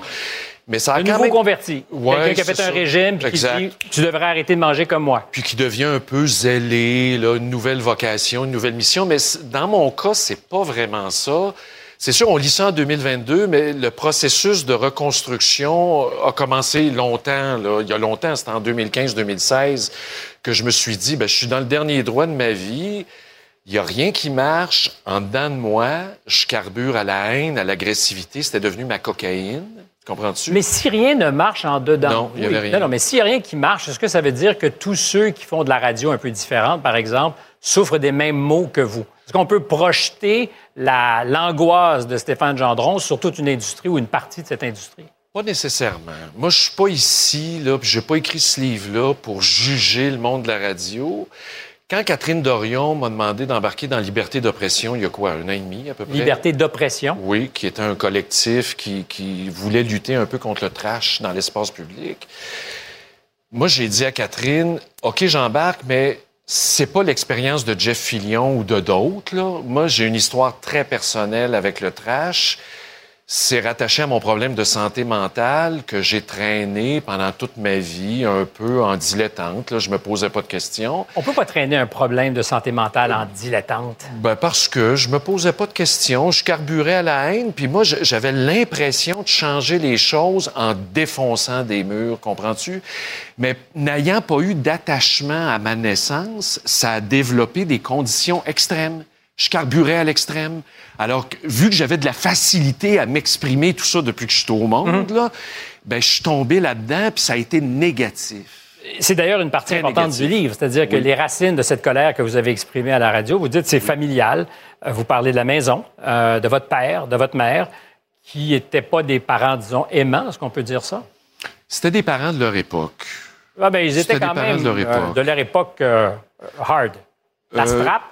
Mais ça a Un nouveau même... converti. Ouais, Quelqu'un qui a fait un régime puis qui dit Tu devrais arrêter de manger comme moi. puis qui devient un peu zélé, là, une nouvelle vocation, une nouvelle mission. Mais dans mon cas, c'est pas vraiment ça. C'est sûr, on lit ça en 2022, mais le processus de reconstruction a commencé longtemps. Là. Il y a longtemps, c'était en 2015-2016 que je me suis dit, ben, je suis dans le dernier droit de ma vie. Il n'y a rien qui marche en dedans de moi. Je carbure à la haine, à l'agressivité. C'était devenu ma cocaïne. Comprends-tu? Mais si rien ne marche en dedans. Non, il y avait rien. Non, non, mais s'il n'y a rien qui marche, est-ce que ça veut dire que tous ceux qui font de la radio un peu différente, par exemple, souffrent des mêmes maux que vous? Est-ce qu'on peut projeter la- l'angoisse de Stéphane Gendron sur toute une industrie ou une partie de cette industrie? Pas nécessairement. Moi, je suis pas ici, là, puis j'ai pas écrit ce livre-là pour juger le monde de la radio. Quand Catherine Dorion m'a demandé d'embarquer dans Liberté d'oppression, il y a quoi, un an et demi à peu près? Liberté d'oppression. Oui, qui était un collectif qui, qui voulait lutter un peu contre le trash dans l'espace public. Moi, j'ai dit à Catherine, OK, j'embarque, mais c'est pas l'expérience de Jeff Fillion ou de d'autres. Moi, j'ai une histoire très personnelle avec le trash. C'est rattaché à mon problème de santé mentale que j'ai traîné pendant toute ma vie, un peu en dilettante. Là. Je me posais pas de questions. On peut pas traîner un problème de santé mentale en dilettante? Ben parce que je me posais pas de questions, je carburais à la haine, puis moi j'avais l'impression de changer les choses en défonçant des murs, comprends-tu? Mais n'ayant pas eu d'attachement à ma naissance, ça a développé des conditions extrêmes. Je carburais à l'extrême. Alors, que- vu que j'avais de la facilité à m'exprimer tout ça depuis que je suis au monde, là, ben je suis tombé là-dedans, puis ça a été négatif. C'est d'ailleurs une partie importante négatif. du livre, c'est-à-dire que les racines de cette colère que vous avez exprimée à la radio, vous dites c'est familial. Euh, Vous parlez de la maison, euh, de votre père, de votre mère, qui n'étaient pas des parents, disons, aimants, est-ce qu'on peut dire ça? C'était des parents de leur époque. Ah, ben, ils étaient quand même de leur euh, époque. de leur époque euh, hard. La strap,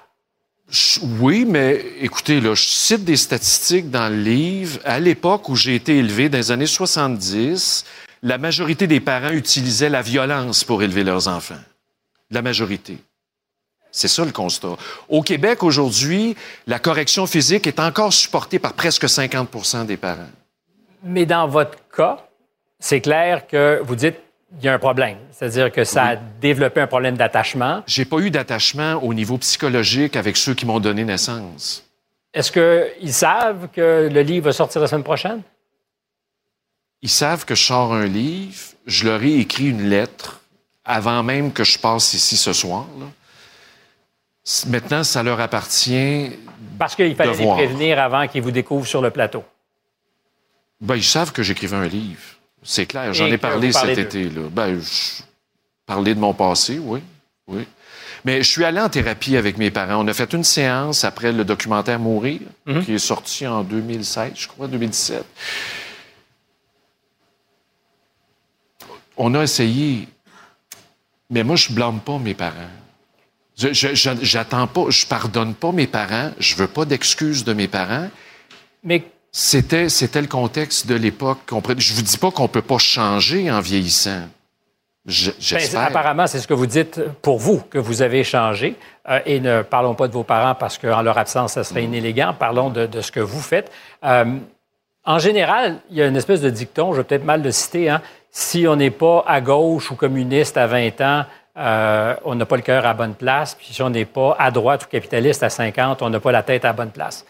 Oui, mais écoutez, là, je cite des statistiques dans le livre. À l'époque où j'ai été élevé, dans les années 70, la majorité des parents utilisaient la violence pour élever leurs enfants. la majorité. C'est ça le constat. Au Québec, aujourd'hui, la correction physique est encore supportée par presque 50% des parents. Mais dans votre cas, c'est clair que vous dites qu'il y a un problème. C'est-à-dire que ça a développé un problème d'attachement. J'ai pas eu d'attachement au niveau psychologique avec ceux qui m'ont donné naissance. Est-ce qu'ils savent que le livre va sortir la semaine prochaine? Ils savent que je sors un livre. Je leur ai écrit une lettre avant même que je passe ici ce soir. là. Maintenant, ça leur appartient. Parce qu'il fallait les voir. prévenir avant qu'ils vous découvrent sur le plateau. Ben, ils savent que j'écrivais un livre. C'est clair. J'en ai parlé cet été. Là. Ben, je... Parler de mon passé, oui. oui. Mais je suis allé en thérapie avec mes parents. On a fait une séance après le documentaire Mourir, Mhm. qui est sorti en 2016, je crois, 2017. On a essayé. Mais moi, je blâme pas mes parents. Je, j'attends pas, je pardonne pas mes parents. Je veux pas d'excuses de mes parents. Mais C'était, c'était le contexte de l'époque. Je vous dis pas qu'on peut pas changer en vieillissant. Je- Ben, j'espère. apparemment, c'est ce que vous dites pour vous, que vous avez changé. Euh, et ne parlons pas de vos parents parce qu'en leur absence, ça serait inélégant. Parlons de, de ce que vous faites. Euh, en général, il y a une espèce de dicton, je vais peut-être mal le citer, hein, si on n'est pas à gauche ou communiste à 20 ans, euh, on n'a pas le cœur à la bonne place. Puis si on n'est pas à droite ou capitaliste à 50, on n'a pas la tête à la bonne place.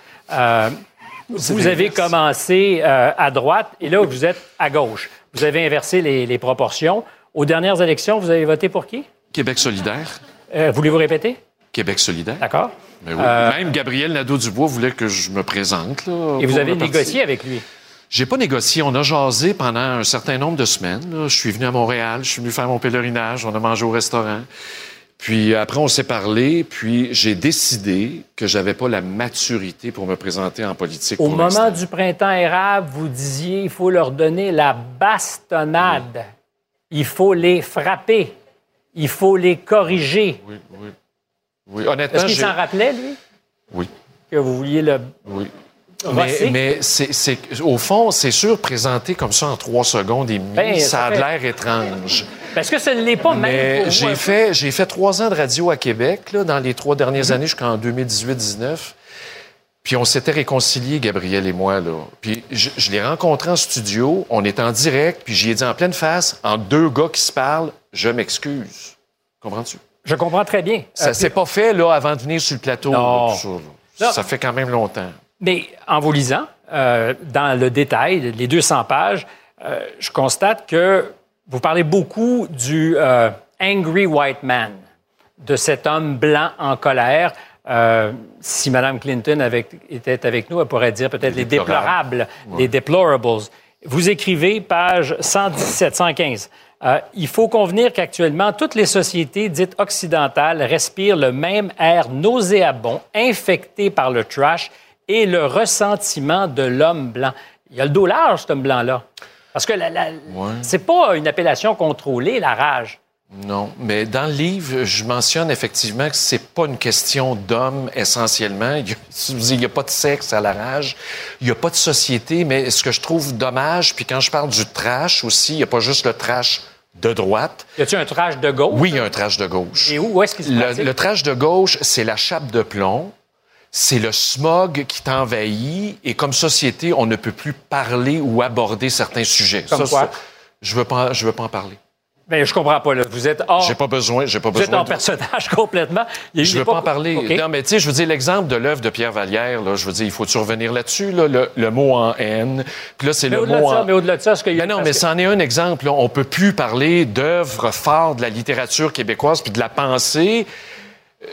Vous avez commencé euh, à droite et là, vous êtes à gauche. Vous avez inversé les, les proportions. Aux dernières élections, vous avez voté pour qui? Québec solidaire. Euh, Voulez-vous répéter? Québec solidaire. D'accord. Ben oui. Euh, Même Gabriel Nadeau-Dubois voulait que je me présente. Là, Et vous avez négocié avec lui? J'ai pas négocié. On a jasé pendant un certain nombre de semaines. là. Je suis venu à Montréal, je suis venu faire mon pèlerinage, on a mangé au restaurant. Puis après, on s'est parlé, puis j'ai décidé que j'avais pas la maturité pour me présenter en politique. Au pour moment du printemps érable, vous disiez il faut leur donner la bastonnade. Il faut les frapper. Il faut les corriger. Oui, oui. Oui, honnêtement, Est-ce qu'il s'en rappelait, lui, Oui. que vous vouliez le Oui. Mais, mais c'est, au fond, c'est sûr, présenté comme ça en trois secondes et demie, Ben, ça a fait- l'air étrange. Parce que ce ne l'est pas même Mais j'ai fait, j'ai fait trois ans de radio à Québec, là, dans les trois dernières Mhm. années, jusqu'en 2018-19. Puis on s'était réconciliés, Gabriel et moi, là. Puis je, je l'ai rencontré en studio, on est en direct, puis j'y ai dit en pleine face, en deux gars qui se parlent, je m'excuse. Comprends-tu? Je comprends très bien. Ça Euh, s'est pas fait, là, avant de venir sur le plateau. Non. là, tout ça, là. Non. Ça fait quand même longtemps. Mais en vous lisant, euh, dans le détail, les 200 pages, euh, je constate que vous parlez beaucoup du euh, angry white man, de cet homme blanc en colère. Si Mme Clinton était avec nous, elle pourrait dire peut-être les, déplorables, les deplorables. Vous écrivez, page 117, 115. Euh, il faut convenir qu'actuellement, toutes les sociétés dites occidentales respirent le même air nauséabond, infecté par le trash et le ressentiment de l'homme blanc. Il a le dos large, cet homme blanc-là. Parce que la- la- c'est pas une appellation contrôlée, la rage. Non, mais dans le livre, je mentionne effectivement que c'est pas une question d'homme essentiellement. Il a- n'y a, pas de sexe à la rage, il n'y a pas de société, mais ce que je trouve dommage, puis quand je parle du trash aussi, il n'y a pas juste le trash de droite. Y a-t-il un trash de gauche? Oui, il y a un trash de gauche. Et où, où est-ce qu'il se Le, le trash de gauche, c'est la chape de plomb. C'est le smog qui t'envahit et comme société, on ne peut plus parler ou aborder certains sujets. Comme quoi? je veux pas, je veux pas en parler. Ben, je comprends pas, là. Vous êtes hors. J'ai pas besoin, j'ai pas Vous êtes besoin. en de- personnage complètement. Il Je veux pas en parler. Non, mais tu sais, je veux dire, l'exemple de l'œuvre de Pierre Vallière, là, je veux dire, il faut-tu revenir là-dessus, là, le, le mot en haine? Puis là, c'est le mot ça, en... mais au-delà de ça, ce qu'il y a. Mais non, mais que- c'en est un exemple. Là. On peut plus parler d'œuvres phares de la littérature québécoise puis de la pensée.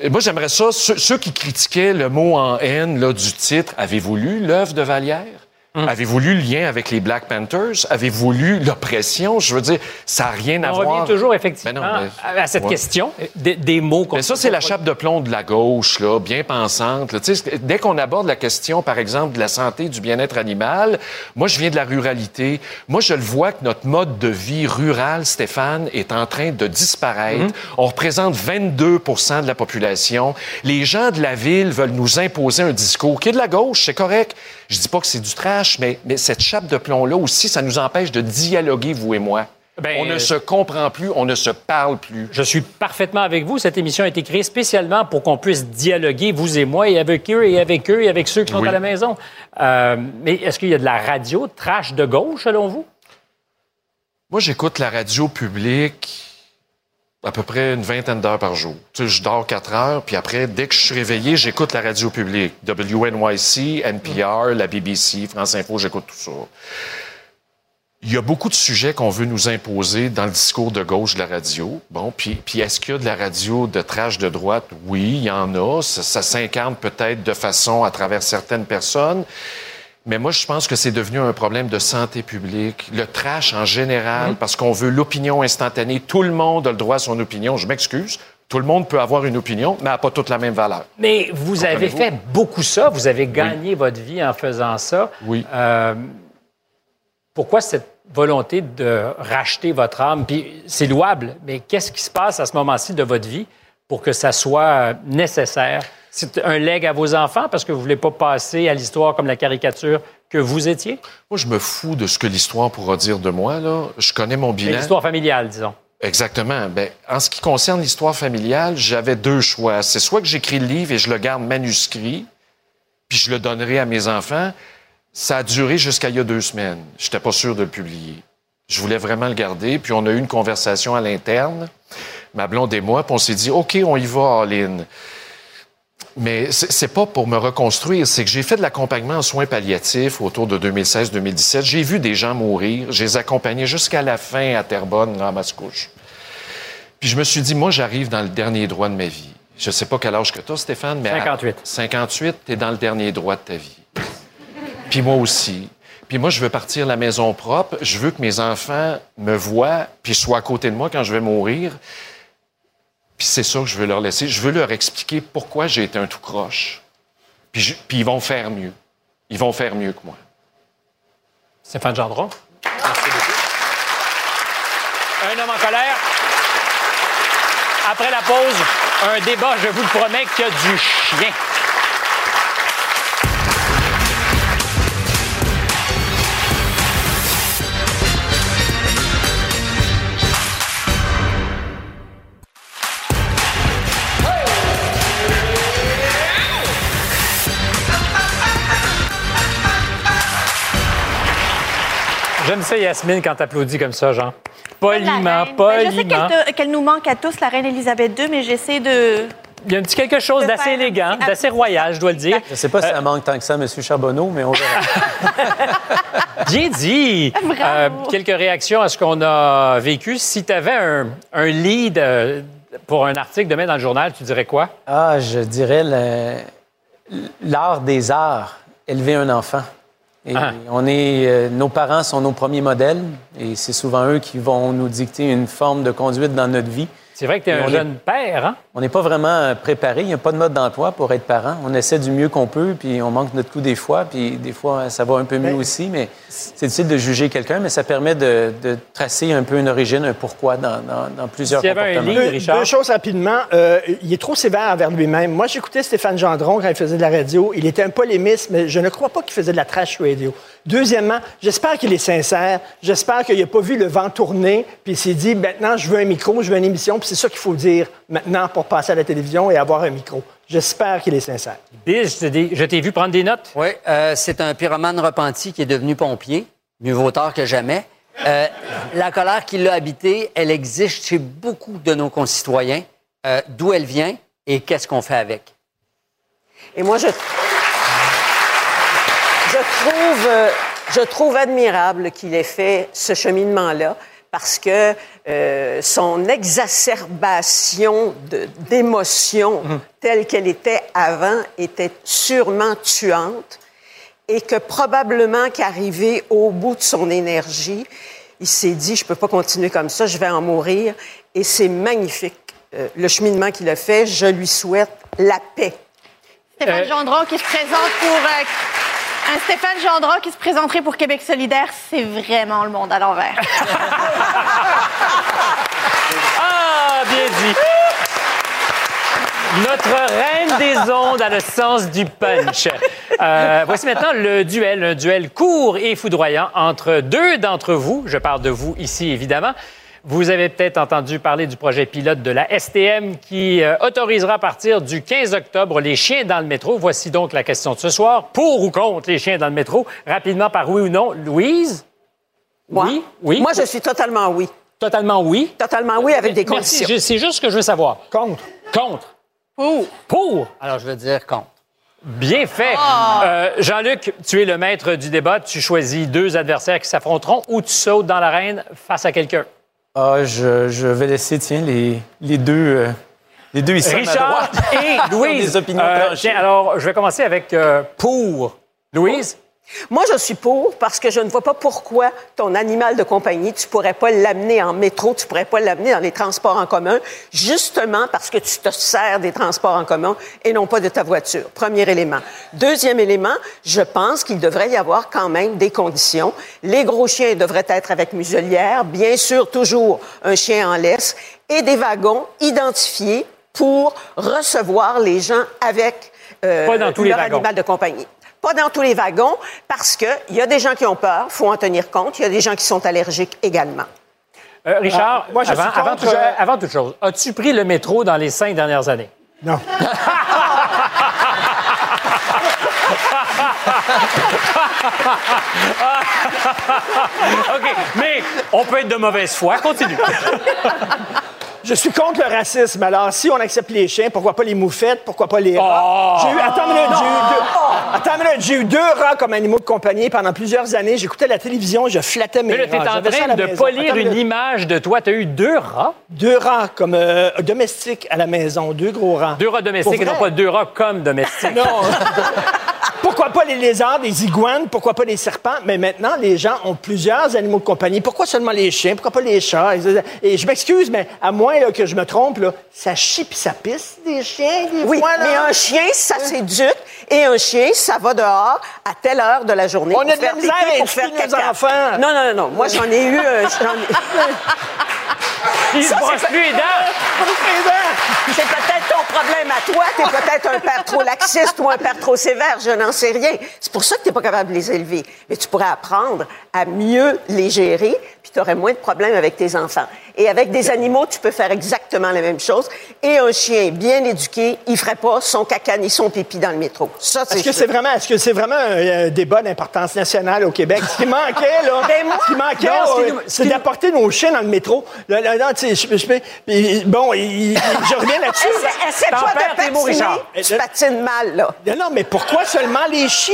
Euh, Moi, j'aimerais ça. Ceux, qui critiquaient le mot en haine là, du titre, avez-vous lu l'œuvre de Vallière? Hum. Avez-vous lu le lien avec les Black Panthers? Avez-vous lu l'oppression? Je veux dire, ça n'a rien à On voir. revient toujours, effectivement, Ben non, mais- à cette Ouais. question des, des mots qu'on Mais ça, c'est la chape de plomb de la gauche, là, bien pensante. là. Tu sais, dès qu'on aborde la question, par exemple, de la santé, du bien-être animal, moi, je viens de la ruralité. Moi, je le vois que notre mode de vie rural, Stéphane, est en train de disparaître. Mhm. On représente 22% de la population. Les gens de la ville veulent nous imposer un discours qui est de la gauche, c'est correct. Je dis pas que c'est du trash, mais, mais cette chape de plomb-là aussi, ça nous empêche de dialoguer, vous et moi. Ben, on ne euh, se comprend plus, on ne se parle plus. Je suis parfaitement avec vous. Cette émission a été créée spécialement pour qu'on puisse dialoguer, vous et moi, et avec eux, et avec eux, et avec ceux qui sont Oui. à la maison. Euh, mais est-ce qu'il y a de la radio trash de gauche, selon vous? Moi, j'écoute la radio publique à peu près une vingtaine d'heures par jour. Tu sais, je dors quatre heures, puis après, dès que je suis réveillé, j'écoute la radio publique. WNYC, NPR, la BBC, France Info, j'écoute tout ça. Il y a beaucoup de sujets qu'on veut nous imposer dans le discours de gauche de la radio. Bon, puis, puis est-ce qu'il y a de la radio de trash de droite? Oui, il y en a. Ça, ça s'incarne peut-être de façon à travers certaines personnes. Mais moi, je pense que c'est devenu un problème de santé publique. Le trash en général, parce qu'on veut l'opinion instantanée. Tout le monde a le droit à son opinion. Je m'excuse. Tout le monde peut avoir une opinion, mais elle n'a pas toute la même valeur. Mais vous avez fait beaucoup ça. Vous avez gagné votre vie en faisant ça. Oui. Euh, pourquoi cette volonté de racheter votre âme? Puis c'est louable, mais qu'est-ce qui se passe à ce moment-ci de votre vie pour que ça soit euh, nécessaire? C'est un leg à vos enfants parce que vous ne voulez pas passer à l'histoire comme la caricature que vous étiez? Moi, je me fous de ce que l'histoire pourra dire de moi. Là. Je connais mon bilan. L'histoire familiale, disons. Exactement. Ben, en ce qui concerne l'histoire familiale, j'avais deux choix. C'est soit que j'écris le livre et je le garde manuscrit, puis je le donnerai à mes enfants. Ça a duré jusqu'à il y a deux semaines. Je n'étais pas sûr de le publier. Je voulais vraiment le garder, puis on a eu une conversation à l'interne, ma blonde et moi, puis on s'est dit, OK, on y va, all-in. Mais c'est pas pour me reconstruire, c'est que j'ai fait de l'accompagnement en soins palliatifs autour de 2016-2017. J'ai vu des gens mourir, je les accompagnais jusqu'à la fin à Terrebonne, à Mascouche. Puis je me suis dit, moi, j'arrive dans le dernier droit de ma vie. Je sais pas quel âge que tu as, Stéphane, mais... à- 58. 58, tu es dans le dernier droit de ta vie. Puis moi aussi. Puis moi, je veux partir la maison propre. Je veux que mes enfants me voient, puis soient à côté de moi quand je vais mourir. Puis c'est ça que je veux leur laisser. Je veux leur expliquer pourquoi j'ai été un tout croche. Puis, je- puis ils vont faire mieux. Ils vont faire mieux que moi. Stéphane Gendron. Un homme en colère. Après la pause, un débat, je vous le promets, qui a du chien. J'aime ça, Yasmine, quand t'applaudis comme ça, Jean. Poliment. Ben, Je sais poliment. qu'elle nous manque à tous, la reine Elisabeth II, mais j'essaie de. Il y a un petit quelque chose d'assez élégant, d'assez royal, je dois le dire. Je ne sais pas si ça manque tant que ça, M. Charbonneau, mais on verra. Bien dit. Euh, quelques réactions à ce qu'on a vécu. Si tu avais un, un lead euh, pour un article demain dans le journal, tu dirais quoi? Ah, je dirais l'art des arts, élever un enfant. Et Ah. on est, euh, nos parents sont nos premiers modèles et c'est souvent eux qui vont nous dicter une forme de conduite dans notre vie. C'est vrai que tu es un est- jeune père, hein? On n'est pas vraiment euh, préparé, il n'y a pas de mode d'emploi pour être parent. On essaie du mieux qu'on peut, puis on manque notre coup des fois, puis des fois ça va un peu mieux aussi, mais c'est difficile de juger quelqu'un, mais ça permet de, de tracer un peu une origine, un pourquoi dans, dans- dans plusieurs S'il y avait un comportements. livre- Deux, Richard? deux choses rapidement. Euh, il est trop sévère envers lui-même. Moi, j'écoutais Stéphane Gendron quand il faisait de la radio. Il était un polémiste, mais je ne crois pas qu'il faisait de la trash radio. Deuxièmement, j'espère qu'il est sincère. J'espère qu'il n'a pas vu le vent tourner, puis il s'est dit, maintenant, je veux un micro, je veux une émission, puis c'est ça qu'il faut dire maintenant pour passer à la télévision et avoir un micro. J'espère qu'il est sincère. Bill, je t'ai- je t'ai vu prendre des notes. Oui, euh, c'est un pyromane repenti qui est devenu pompier. Mieux vaut tard que jamais. Euh, la colère qui l'a habité, elle existe chez beaucoup de nos concitoyens. Euh, D'où elle vient et qu'est-ce qu'on fait avec? Et moi, je, je, trouve, euh, je trouve admirable qu'il ait fait ce cheminement-là parce que euh, son exacerbation de- d'émotions telle qu'elle était avant était sûrement tuante et que probablement qu'arrivé au bout de son énergie, il s'est dit, je peux pas continuer comme ça, je vais en mourir. Et c'est magnifique, euh, le cheminement qu'il a fait. Je lui souhaite la paix. Stéphane Euh, Gendron qui se présente pour. euh, un Stéphane Gendron qui se présenterait pour Québec solidaire, c'est vraiment le monde à l'envers. Ah, bien dit. Notre reine des ondes a le sens du punch. Euh, voici maintenant le duel, un duel court et foudroyant entre deux d'entre vous. Je parle de vous ici, évidemment. Vous avez peut-être entendu parler du projet pilote de la STM qui euh, autorisera à partir du 15 octobre les chiens dans le métro. Voici donc la question de ce soir. Pour ou contre les chiens dans le métro? Rapidement, par oui ou non? Louise? Moi? Oui? Oui? Moi, je suis totalement oui. Totalement oui? Totalement oui, avec des Merci. conditions. C'est juste ce que je veux savoir. Contre. Contre. Pour. Pour. Alors, je veux dire contre. Bien fait. Euh, Jean-Luc, tu es le maître du débat. Tu choisis deux adversaires qui s'affronteront ou tu sautes dans l'arène face à quelqu'un. Ah, je, je vais laisser, tiens, les, les deux, euh, les deux ici. à ma Richard droite. et Ils Louise. des opinions Euh, tiens, alors, je vais commencer avec euh, pour. Louise? Moi, je suis pour parce que je ne vois pas pourquoi ton animal de compagnie, tu pourrais pas l'amener en métro, tu pourrais pas l'amener dans les transports en commun, justement parce que tu te sers des transports en commun et non pas de ta voiture. Premier élément. Deuxième élément, je pense qu'il devrait y avoir quand même des conditions. Les gros chiens devraient être avec muselière, bien sûr toujours un chien en laisse, et des wagons identifiés pour recevoir les gens avec euh, Pas dans tous les leur wagons. animal de compagnie. Pas dans tous les wagons, parce qu'il y a des gens qui ont peur, il faut en tenir compte. Il y a des gens qui sont allergiques également. Euh, Richard, Ah, moi, je avant, suis avant contre, toute- euh, avant toute chose, as-tu pris le métro dans les cinq dernières années? Non. OK, mais on peut être de mauvaise foi. Continue. Je suis contre le racisme. Alors, si on accepte les chiens, pourquoi pas les moufettes? Pourquoi pas les Oh! rats? J'ai eu, attends une minute, j'ai eu deux, attends une minute, j'ai eu deux rats comme animaux de compagnie pendant plusieurs années. J'écoutais la télévision, je flattais mes Mais là, tu es rats. en train de polir une image de toi. Tu as eu deux rats, Deux rats comme euh, domestiques à la maison, deux gros rats. deux rats domestiques et non pas deux rats comme domestiques. Non. Pourquoi pas les lézards, les iguanes, pourquoi pas les serpents? Mais maintenant, les gens ont plusieurs animaux de compagnie. Pourquoi seulement les chiens? Pourquoi pas les chats? Et je m'excuse, mais à là, que je me trompe, là, ça chie puis ça pisse des chiens, des Oui, fois, là. mais un chien, ça s'éduque, et un chien, ça va dehors à telle heure de la journée. On a de la misère pour faire nos caca. enfants. Non, non, non, non. Moi, j'en ai eu. euh, j'en ai- Il se Ça, brosse c'est- plus les dents. C'est peut-être ton problème à toi. T'es peut-être un père trop laxiste ou un père trop sévère. Je n'en sais rien. C'est pour ça que t'es pas capable de les élever. Mais tu pourrais apprendre à mieux les gérer, puis tu aurais moins de problèmes avec tes enfants. Et avec des animaux, tu peux faire exactement la même chose. Et un chien bien éduqué, il ferait pas son caca ni son pipi dans le métro. Ça, c'est Est-ce que c'est vraiment, est-ce que c'est vraiment un euh, débat d'importance nationale au Québec? Ce qui manquait, là, Ben moi- ce qui manquait, Non, ce qui euh, c'est d'apporter nos chiens dans le métro. Là, là, sais, je- je puis, bon, il- je reviens là-dessus. Essaie- perds de mots, patiner. Richard. Tu patines mal, là. Non, non, mais pourquoi seulement les chiens?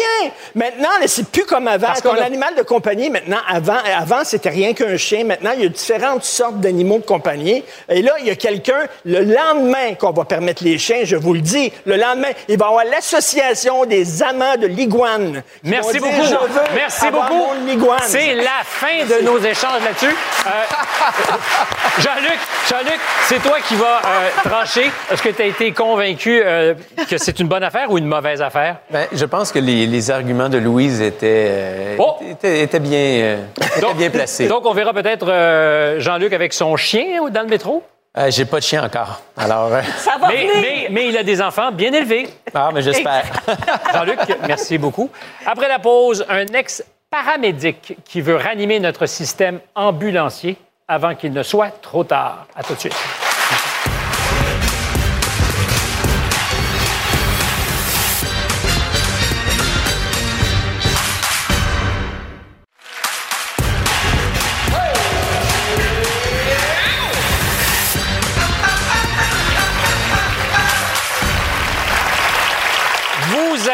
Maintenant, là, c'est plus comme avant. Parce Ton qu'on a- animal de compagnie, maintenant, avant, avant c'était rien qu'un chien. Maintenant, il y a différentes sortes d'animaux de compagnie. Et là, il y a quelqu'un, le lendemain qu'on va permettre les chiens, je vous le dis, le lendemain, il va y avoir l'association des amants de l'iguane. Merci beaucoup. dire, Je veux Merci avoir beaucoup. C'est la fin de nos échanges là-dessus. Euh, Jean-Luc, Jean-Luc, c'est toi qui vas euh, trancher. Est-ce que tu as été convaincu euh, que c'est une bonne affaire ou une mauvaise affaire? Ben, je pense que les, les arguments de Louise étaient, euh, Oh! étaient, étaient bien, euh, étaient bien placés. Donc, on verra peut-être euh, Jean-Luc avec son chien dans le métro? Euh, J'ai pas de chien encore. Alors, euh, Ça va Mais, venir. mais, mais il a des enfants bien élevés. ah, mais j'espère. Jean-Luc, merci beaucoup. Après la pause, un ex-paramédic qui veut ranimer notre système ambulancier avant qu'il ne soit trop tard. À tout de suite.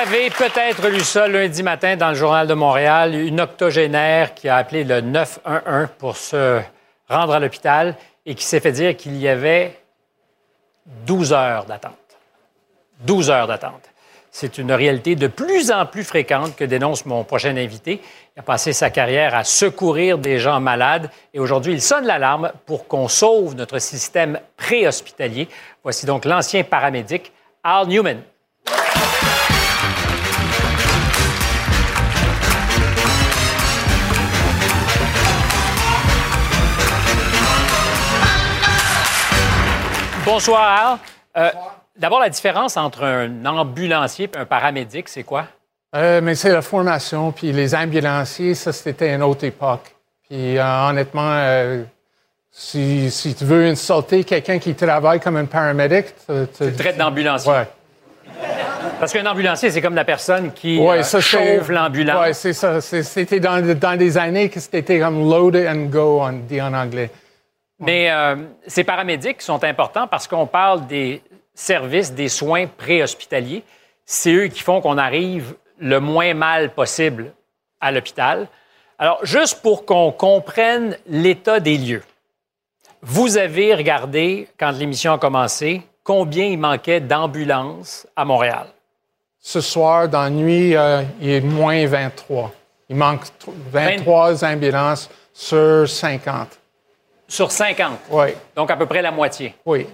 Avez peut-être lu ça lundi matin dans le Journal de Montréal, une octogénaire qui a appelé le 911 pour se rendre à l'hôpital et qui s'est fait dire qu'il y avait 12 heures d'attente. 12 heures d'attente. C'est une réalité de plus en plus fréquente que dénonce mon prochain invité. Il a passé sa carrière à secourir des gens malades et aujourd'hui, il sonne l'alarme pour qu'on sauve notre système préhospitalier. Voici donc l'ancien paramédic Al Newman. Bonsoir, Al. Euh, D'abord, la différence entre un ambulancier et un paramédic, c'est quoi? Euh, mais c'est la formation, puis les ambulanciers, ça, c'était une autre époque. Puis euh, honnêtement, si, si tu veux insulter quelqu'un qui travaille comme un paramédic... Tu le traites d'ambulancier. Ouais. Parce qu'un ambulancier, c'est comme la personne qui Ouais, euh, ça, c'est- chauffe l'ambulance. C'est ça. C'était dans, dans des années que c'était comme load and go, on dit en anglais. Mais euh, ces paramédics sont importants parce qu'on parle des services, des soins préhospitaliers. C'est eux qui font qu'on arrive le moins mal possible à l'hôpital. Alors, juste pour qu'on comprenne l'état des lieux, vous avez regardé, quand l'émission a commencé, combien il manquait d'ambulances à Montréal? Ce soir, dans la nuit, euh, il est moins 23. Il manque tr- 23 ambulances sur 50. Sur 50. Oui. Donc, à peu près la moitié. Oui.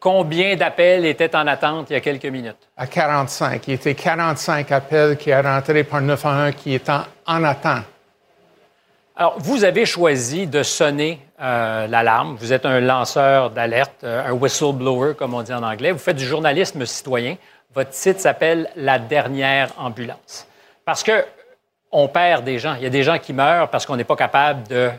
Combien d'appels étaient en attente il y a quelques minutes? À 45. Il était 45 appels qui est rentré par 911 qui est en, en attente. Alors, vous avez choisi de sonner euh, l'alarme. Vous êtes un lanceur d'alerte, euh, un whistleblower, comme on dit en anglais. Vous faites du journalisme citoyen. Votre site s'appelle La Dernière Ambulance. Parce que on perd des gens. Il y a des gens qui meurent parce qu'on n'est pas capable de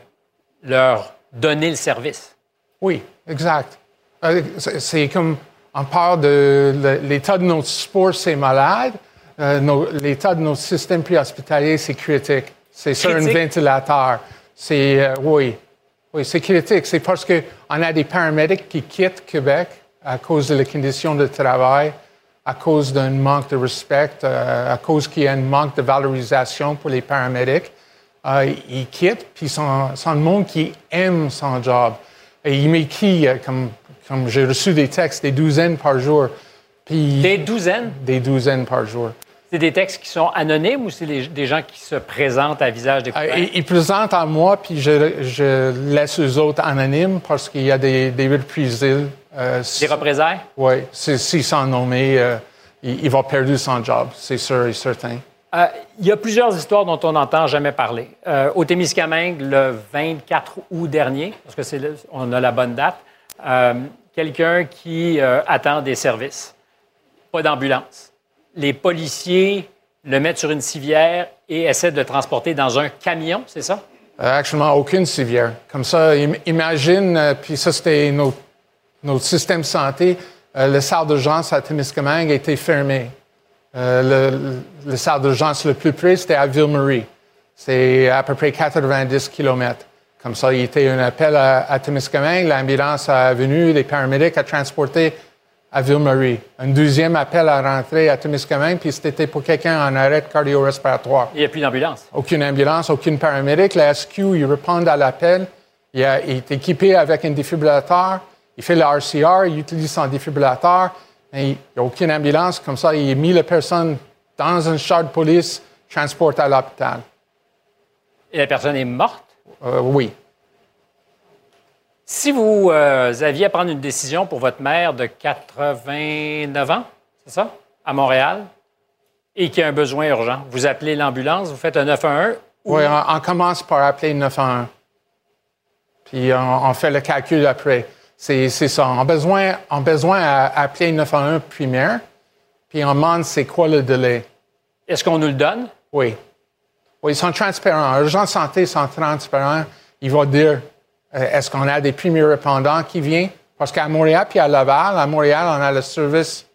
leur donner le service. Oui, exact. Euh, c'est- comme, on parle de l'état de notre sport, c'est malade. Euh, l'état de notre système préhospitalier, c'est critique. C'est sur un ventilateur. C'est, euh, oui. Oui, c'est critique. C'est parce qu'on a des paramédics qui quittent Québec à cause de la condition de travail, à cause d'un manque de respect, euh, à cause qu'il y a un manque de valorisation pour les paramédics. Euh, ils quittent, puis sont le monde qui aime son job. Et il m'écrit, euh, comme, comme j'ai reçu des textes, des douzaines par jour. Puis Des douzaines? des douzaines par jour. C'est des textes qui sont anonymes ou c'est des gens qui se présentent à visage découvert? Euh, ils, ils présentent à moi, puis je, je laisse eux autres anonymes parce qu'il y a des, des reprisals. Euh, Des représailles? Oui, si- s'ils sont nommés, euh, il, il va perdre son job, c'est sûr et certain. Euh, il y a plusieurs histoires dont on n'entend jamais parler. Euh, au Témiscamingue, le 24 août dernier, parce que c'est on a la bonne date, euh, quelqu'un qui euh, attend des services, pas d'ambulance. Les policiers le mettent sur une civière et essaient de le transporter dans un camion, c'est ça? Actuellement, aucune civière. Comme ça, im- imagine, puis ça, c'était notre, notre système santé. le salle d'urgence à Témiscamingue était fermé. Euh, le, le salle d'urgence le plus près, c'était à Ville-Marie. C'est à peu près 90 km. Comme ça, il y était un appel à, à Témiscamingue, l'ambulance a venu, les paramédics a transporté à Ville-Marie. Un deuxième appel à rentrer à Témiscamingue, puis c'était pour quelqu'un en arrêt cardio-respiratoire. Il n'y a plus d'ambulance? Aucune ambulance, aucune paramédic. La SQ, ils répondent à l'appel. Il est équipé avec un défibrillateur. Il fait le RCR, il utilise son défibrillateur. Il n'y a aucune ambulance. Comme ça, il a mis la personne dans un char de police, transporte à l'hôpital. Et la personne est morte? Euh, oui. Si vous euh, aviez à prendre une décision pour votre mère de 89 ans, c'est ça, à Montréal, et qui a un besoin urgent, vous appelez l'ambulance, vous faites un 911 ou Oui, on, on commence par appeler 911. Puis on, on fait le calcul après. C'est ça. On a besoin, on besoin à appeler 911 primaire, puis on demande c'est quoi le délai. est-ce qu'on nous le donne? Oui. Oui, ils sont transparents. Urgence santé sont transparents. Ils vont dire euh, est-ce qu'on a des premiers répondants qui viennent? Parce qu'à Montréal puis à Laval, à Montréal, on a le service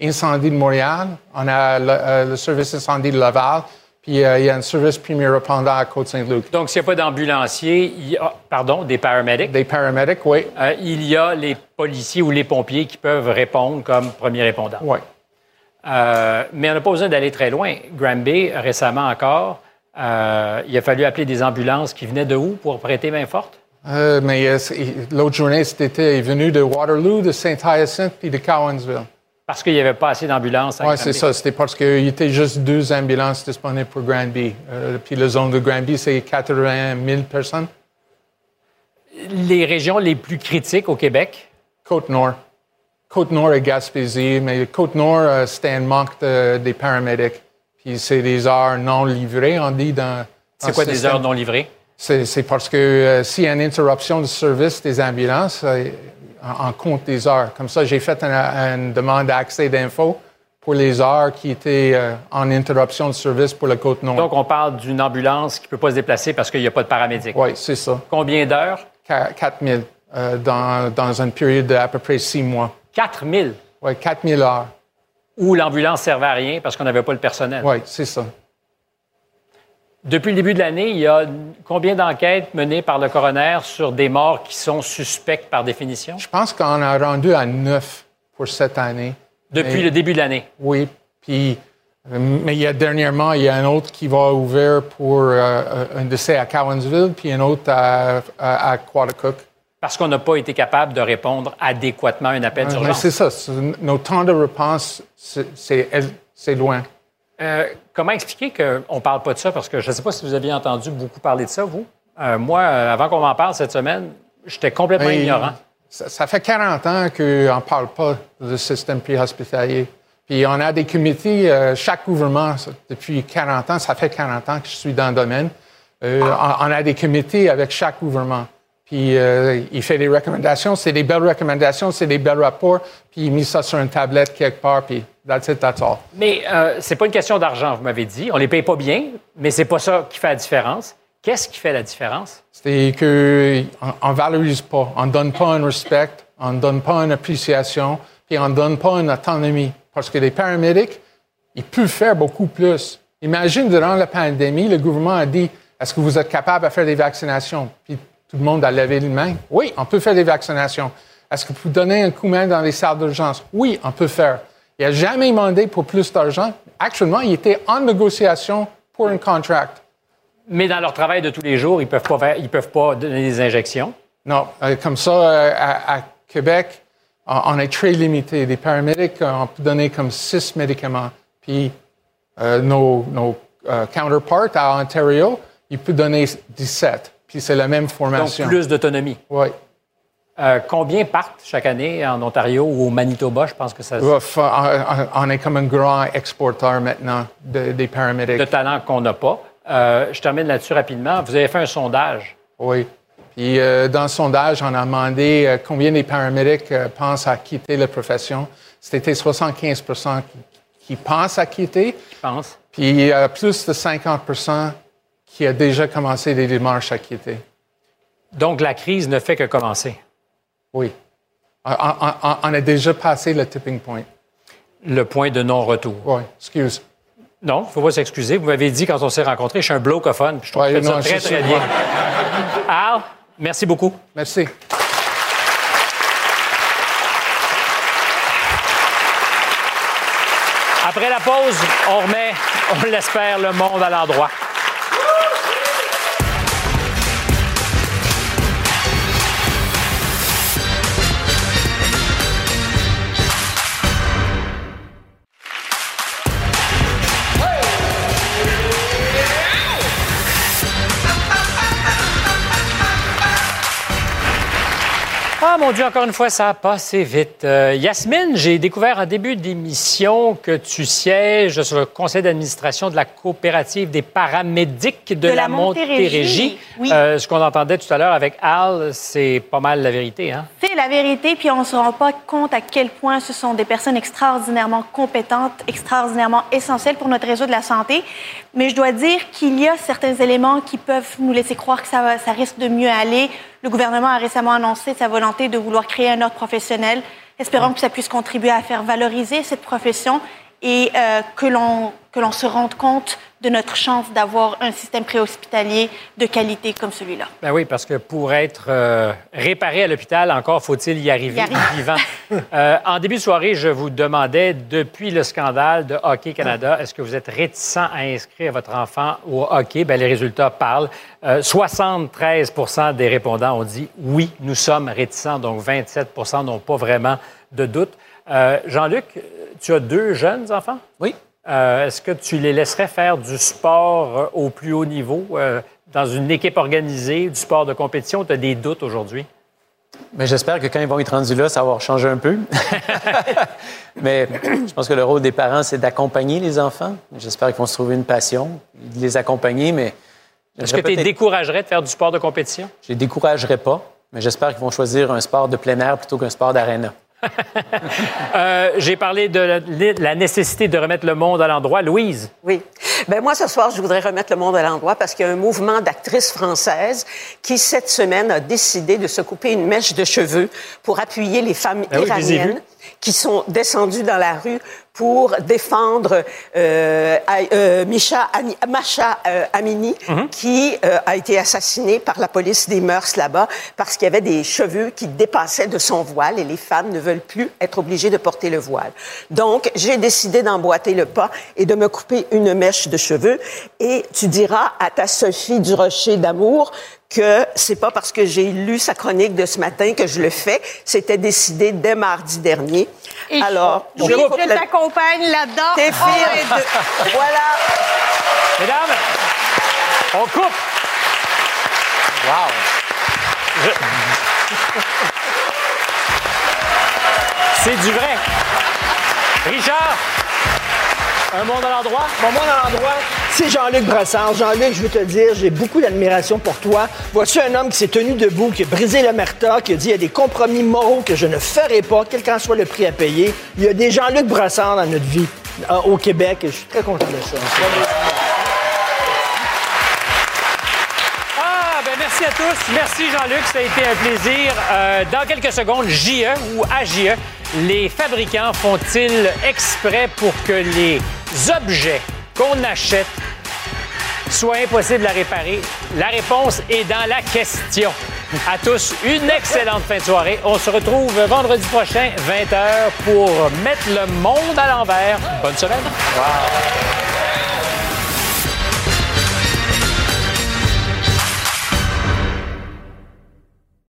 incendie de Montréal, on a le, euh, le service incendie de Laval, puis euh, il y a un service premier répondant à Côte-Saint-Luc. Donc, s'il n'y a pas d'ambulancier, il y a, pardon, des paramédics, Des paramédics, oui. euh, il y a les policiers ou les pompiers qui peuvent répondre comme premier répondant. Oui. Euh, mais on n'a pas besoin d'aller très loin. Granby, récemment encore, il a fallu appeler des ambulances qui venaient de où pour prêter main forte? Mais l'autre journée, c'était venu de Waterloo, de Saint-Hyacinthe puis de Cowansville. Parce qu'il n'y avait pas assez d'ambulances Oui, c'est ça. C'était parce qu'il y était juste deux ambulances disponibles pour Granby. Euh, puis la zone de Granby, c'est 80 000 personnes. Les régions les plus critiques au Québec, Côte-Nord. Côte-Nord et Gaspésie, mais Côte-Nord, euh, c'était un manque de- des paramédics. Puis c'est des heures non livrées, on dit dans. c'est quoi des système. heures non livrées? C'est c'est parce que euh, s'il y a une interruption du service des ambulances, euh, en, en compte des heures. Comme ça, j'ai fait une, une demande d'accès d'info pour les heures qui étaient euh, en interruption de service pour la Côte-Nord. Donc, on parle d'une ambulance qui ne peut pas se déplacer parce qu'il n'y a pas de paramédic. Oui, c'est ça. Combien d'heures? 4 000 euh, dans, dans une période d'à peu près six mois. 4 000? Oui, 4 000 heures. Où l'ambulance servait à rien parce qu'on n'avait pas le personnel. Oui, c'est ça. Depuis le début de l'année, il y a combien d'enquêtes menées par le coroner sur des morts qui sont suspectes par définition? Je pense qu'on a rendu à 9 pour cette année. Depuis Mais- le début de l'année? Oui. Puis, euh, mais il y a dernièrement, il y a un autre qui va ouvrir pour euh, un décès à Cowansville, puis un autre à, à, à Quaticook. Parce qu'on n'a pas été capable de répondre adéquatement à un appel d'urgence. c'est ça. Nos temps de réponse, c'est loin. Euh, comment expliquer qu'on ne parle pas de ça? Parce que je ne sais pas si vous aviez entendu beaucoup parler de ça, vous. Euh, moi, euh, avant qu'on m'en parle cette semaine, j'étais complètement ignorant. Ça, ça fait 40 ans qu'on ne parle pas du système préhospitalier. Puis on a des comités, euh, chaque gouvernement, ça, depuis 40 ans, ça fait 40 ans que je suis dans le domaine, on, on a des comités avec chaque gouvernement. Puis euh, il fait des recommandations, c'est des belles recommandations, c'est des belles rapports, puis il met ça sur une tablette quelque part, puis that's it, that's all. Mais euh, c'est pas une question d'argent, vous m'avez dit. On les paye pas bien, mais c'est pas ça qui fait la différence. Qu'est-ce qui fait la différence? C'est qu'on ne valorise pas, on ne donne pas un respect, on ne donne pas une appréciation, puis on ne donne pas une autonomie. Parce que les paramédics, ils peuvent faire beaucoup plus. Imagine, durant la pandémie, le gouvernement a dit Est-ce que vous êtes capable de faire des vaccinations? Puis tout le monde a levé les mains. Oui, on peut faire des vaccinations. Est-ce que vous donnez un coup de main dans les salles d'urgence? Oui, on peut faire. Il n'a jamais demandé pour plus d'argent. Actuellement, il était en négociation pour un contract. Mais dans leur travail de tous les jours, ils peuvent pas faire- ils peuvent pas donner des injections? Non, euh, comme ça, euh, à, à Québec, on, est très limité. Les paramédics, euh, on peut donner comme six médicaments. Puis euh, nos, nos euh, counterparts à Ontario, ils peuvent donner 17. Puis c'est la même Donc, plus d'autonomie. Oui. Euh, combien partent chaque année en Ontario ou au Manitoba? Je pense que ça. Ouf, on, est comme un grand exporteur maintenant de- des paramédics. de talent qu'on n'a pas. Euh, je termine là-dessus rapidement. Vous avez fait un sondage. Oui. Puis euh, dans le sondage, on a demandé combien des paramédics pensent à quitter la profession. C'était 75 qui, qui pensent à quitter. Je pense. Puis plus de 50 qui a déjà commencé des démarches à quitter. Donc, la crise ne fait que commencer. Oui. On, on- on- on a déjà passé le tipping point. Le point de non-retour. Oui, excuse. Non, il ne faut pas s'excuser. Vous m'avez dit quand on s'est rencontrés, je suis un blocophone. Je trouve Ouais, que non, ça très, très sais. bien. Al, merci beaucoup. Merci. Après la pause, on remet, on l'espère, le monde à l'endroit. Mon Dieu, encore une fois, ça a passé vite. Euh, Yasmine, j'ai découvert en début d'émission que tu sièges sur le conseil d'administration de la coopérative des paramédics de, De la Montérégie, oui. Euh, ce qu'on entendait tout à l'heure avec Al, c'est pas mal la vérité, hein? C'est la vérité, puis on ne se rend pas compte à quel point ce sont des personnes extraordinairement compétentes, extraordinairement essentielles pour notre réseau de la santé. Mais je dois dire qu'il y a certains éléments qui peuvent nous laisser croire que ça risque de mieux aller. Le gouvernement a récemment annoncé sa volonté de vouloir créer un ordre professionnel. Espérons que ça puisse contribuer à faire valoriser cette profession et euh, que l'on se rende compte de notre chance d'avoir un système préhospitalier de qualité comme celui-là. Ben oui, parce que pour être euh, réparé à l'hôpital, encore faut-il y arriver Y arriver. vivant. Euh, en début de soirée, je vous demandais, depuis le scandale de Hockey Canada, est-ce que vous êtes réticent à inscrire votre enfant au hockey? Ben, les résultats parlent. Euh, 73% des répondants ont dit oui, nous sommes réticents, donc 27% n'ont pas vraiment de doute. Euh, Jean-Luc, tu as deux jeunes enfants? Oui. Euh, Est-ce que tu les laisserais faire du sport euh, au plus haut niveau, euh, dans une équipe organisée, du sport de compétition? Tu as des doutes aujourd'hui? Mais j'espère que quand ils vont être rendus là, ça va changer un peu. Mais je pense que le rôle des parents, c'est d'accompagner les enfants. J'espère qu'ils vont se trouver une passion, de les accompagner, mais Est-ce que tu les découragerais de faire du sport de compétition? je les découragerai pas. Mais j'espère qu'ils vont choisir un sport de plein air plutôt qu'un sport d'aréna. Euh, J'ai parlé de la, la nécessité de remettre le monde à l'endroit. Louise? Oui. Ben moi, ce soir, je voudrais remettre le monde à l'endroit parce qu'il y a un mouvement d'actrices françaises qui, cette semaine, a décidé de se couper une mèche de cheveux pour appuyer les femmes Ben oui, je les ai iraniennes vues. Qui sont descendues dans la rue pour défendre euh, euh, Misha Ani- Masha euh, Amini, Mhm. qui euh, a été assassinée par la police des mœurs là-bas parce qu'il y avait des cheveux qui dépassaient de son voile et les femmes ne veulent plus être obligées de porter le voile. Donc, j'ai décidé d'emboîter le pas et de me couper une mèche de cheveux. Et tu diras à ta Sophie Durocher d'amour que c'est pas parce que j'ai lu sa chronique de ce matin que je le fais. C'était décidé dès mardi dernier. Et Alors, je je t'accompagne là-dedans. T'es deux. Voilà. Mesdames, on coupe. Wow. C'est du vrai. Richard, un monde à l'endroit? Mon monde à l'endroit, c'est Jean-Luc Brassard. Jean-Luc, je veux te dire, j'ai beaucoup d'admiration pour toi. Vois-tu un homme qui s'est tenu debout, qui a brisé l'omerta, qui a dit il y a des compromis moraux que je ne ferai pas, quel qu'en soit le prix à payer. Il y a des Jean-Luc Brassard dans notre vie euh, au Québec je suis très content de ça. Ah, ben merci à tous. Merci Jean-Luc, ça a été un plaisir. Euh, dans quelques secondes, JE ou AJE, les fabricants font-ils exprès pour que les objets qu'on achète soient impossibles à réparer? La réponse est dans la question. À tous, une excellente fin de soirée. On se retrouve vendredi prochain, 20h, pour mettre le monde à l'envers. Bonne semaine.